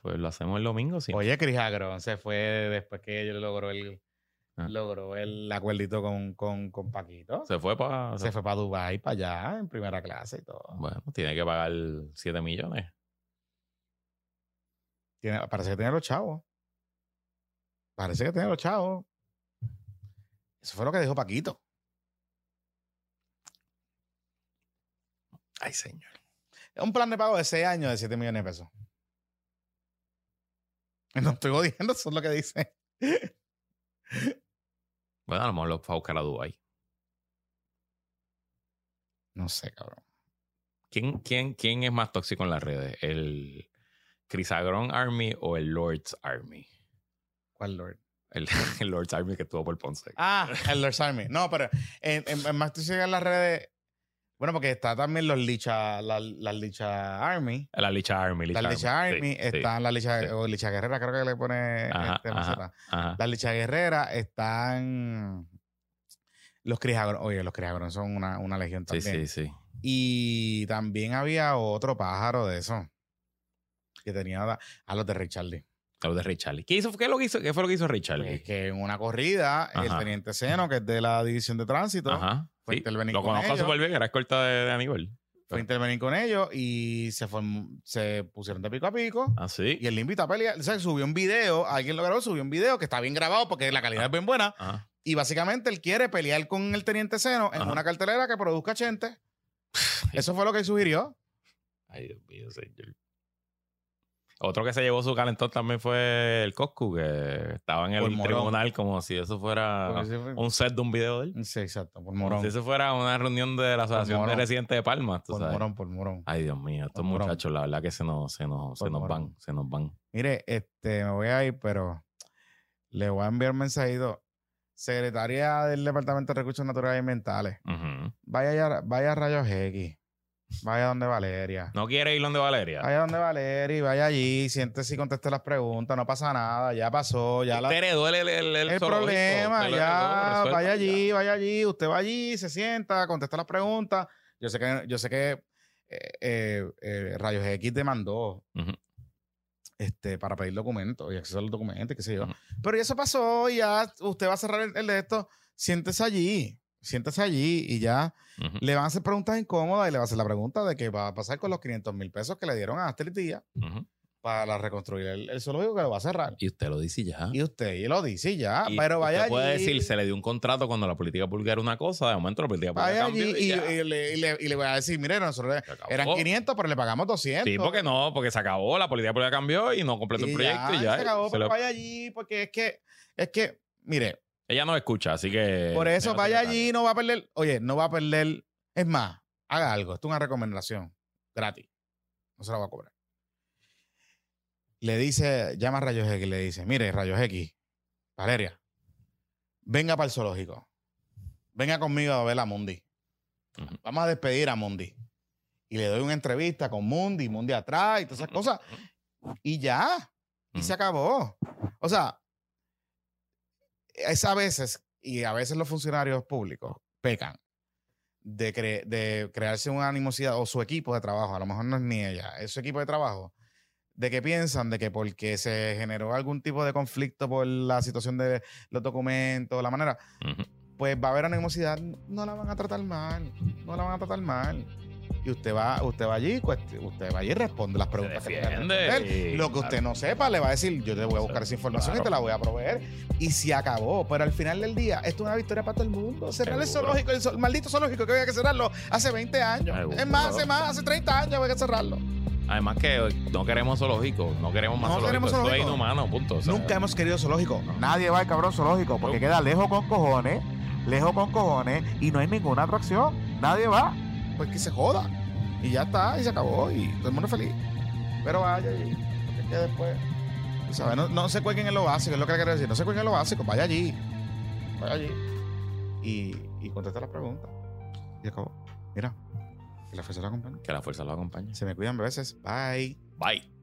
pues lo hacemos el domingo. Sí. Oye, Chris Agron se fue después que ella logró el, Ah. logró el acuerdito con, con, con Paquito. Se fue para. Se fue para Dubái, para allá, en primera clase y todo. Bueno, tiene que pagar 7 millones. Tiene- parece que tiene los chavos. Parece que tiene los chavos. Eso fue lo que dijo Paquito. Ay, señor. Es un plan de pago de 6 años de 7 millones de pesos. No estoy jodiendo, eso es lo que dice. Bueno, a lo mejor lo fue a buscar a Dubai. No sé, cabrón. ¿Quién, quién, ¿Quién es más tóxico en las redes? ¿El Crisagron Army o el Lord's Army? ¿Cuál Lord? El, el Lord's Army que estuvo por Ponce. Ah, el Lord Army. No, pero en, en, en más tú sigues las redes. Bueno, porque está también los Licha, la, la Licha Army. La Licha Army. La Licha Army, Sí, sí. están la Licha, sí. o Licha Guerrera, creo que le pone Ajá, este, ajá, ajá. La Licha Guerrera están los Criagron. Oye, los Criagron son una, una legión Sí, también. sí, sí. Y también había otro pájaro de eso. Que tenía a los de Richardy. Los de Richard. ¿Qué, hizo, qué, es lo que hizo, ¿Qué fue lo que hizo Richard? Pues que en una corrida, el teniente Seno, que es de la división de tránsito, Ajá. fue sí. intervenir Lo con conozco ellos. súper bien, era escolta de, de Aníbal. fue a intervenir con ellos y se, formó- se pusieron de pico a pico. Ah, sí. Y él le invita a pelear. O sea, subió un video, alguien lo grabó, subió un video que está bien grabado porque la calidad es bien buena. Ajá. Y básicamente él quiere pelear con el teniente Seno en una cartelera que produzca Chente. Eso fue lo que él sugirió. Ay, Dios mío, señor. Otro que se llevó su calentón también fue el Coscu, que estaba en Por el morón. tribunal como si eso fuera fue- un set de un video de él. Sí, exacto, por Como morón. si eso fuera una reunión de la Asociación de. Residentes de Palma. tú Por sabes. morón, por morón. Ay, Dios mío, estos Por morón. muchachos, la verdad que se nos, se nos, se nos morón. van, se nos van. Mire, este, me voy a ir, pero le voy a enviar un mensajito. Secretaria del Departamento de Recursos Naturales y Ambientales. Vaya, allá- vaya a Rayos X. Vaya donde Valeria. ¿No quiere ir donde Valeria? Vaya donde Valeria y vaya allí, siéntese y conteste las preguntas, no pasa nada, ya pasó, ya la, Usted heredó el, el, problema, ya, heredó, vaya ya. allí, vaya allí, usted va allí, se sienta, contesta las preguntas. Yo sé que, yo sé que eh, eh, eh, Rayos X demandó Ujú. este, para pedir documentos y acceso a los documentos, qué sé yo. Ujú. Pero ya eso pasó y ya usted va a cerrar el, el de esto, siéntese allí, siéntese allí y ya Ujú. le van a hacer preguntas incómodas y le va a hacer la pregunta de qué va a pasar con los 500 mil pesos que le dieron a Astrid Díaz. Ujú. para reconstruir el, el zoológico que lo va a cerrar. Y usted lo dice ya. Y usted y lo dice ya, Y pero vaya usted puede allí, decir, se le dio un contrato cuando la política pública era una cosa, de momento la política pública cambió y y, ya. y le, le- le voy a decir, mire, nosotros eran 500, pero le pagamos 200. Sí, porque no, porque se acabó, la política pública cambió y no completó el proyecto y ya, ya. Se acabó, se pero lo- vaya allí, porque es que, es que, mire, Ella no escucha, así que. por eso vaya allí, no va a perder, oye, no va a perder, es más, haga algo, esto es una recomendación, gratis, no se la va a cobrar. Le dice, llama a Rayos X y le dice, mire, Rayos X, Valeria, venga para el zoológico, venga conmigo a ver a Mundi. Vamos a despedir a Mundi. Y le doy una entrevista con Mundi, Mundi atrás y todas esas cosas. Y ya. Y se acabó. O sea, es a veces, y a veces los funcionarios públicos pecan de, cre- de crearse una animosidad o su equipo de trabajo, a lo mejor no es ni ella, es su equipo de trabajo, de que piensan de que porque se generó algún tipo de conflicto por la situación de los documentos, la manera, pues va a haber animosidad, no la van a tratar mal, no la van a tratar mal. Y usted va, usted va allí, cuest- usted va allí y responde las preguntas. que responder. y- Lo que usted no sepa, le va a decir, yo te voy a buscar esa información y te la voy a proveer. Y se acabó. Pero al final del día, esto es una victoria para todo el mundo. Cerrar el zoológico, el, maldito zoológico que había que cerrarlo hace 20 años. Seguro. Es más, hace más, hace 30 años había que cerrarlo. Además que no queremos zoológico, no queremos más No zoológico. queremos Esto es zoológico. inhumano, punto. O sea, Nunca hemos querido zoológico. No. Nadie va al cabrón zoológico porque No. queda lejos con cojones, lejos con cojones y no hay ninguna atracción. Nadie va. Pues que se joda. Y ya está, y se acabó, y todo el mundo es feliz. Pero vaya allí, porque es que después, sabes, no, no se cuelguen en lo básico, es lo que le quiero decir, no se cuelguen en lo básico, vaya allí, vaya allí. Y, y contesta las preguntas. Y acabó. Mira, que la fuerza la acompañe. Que la fuerza lo acompañe. Se me cuidan veces. Bye. Bye.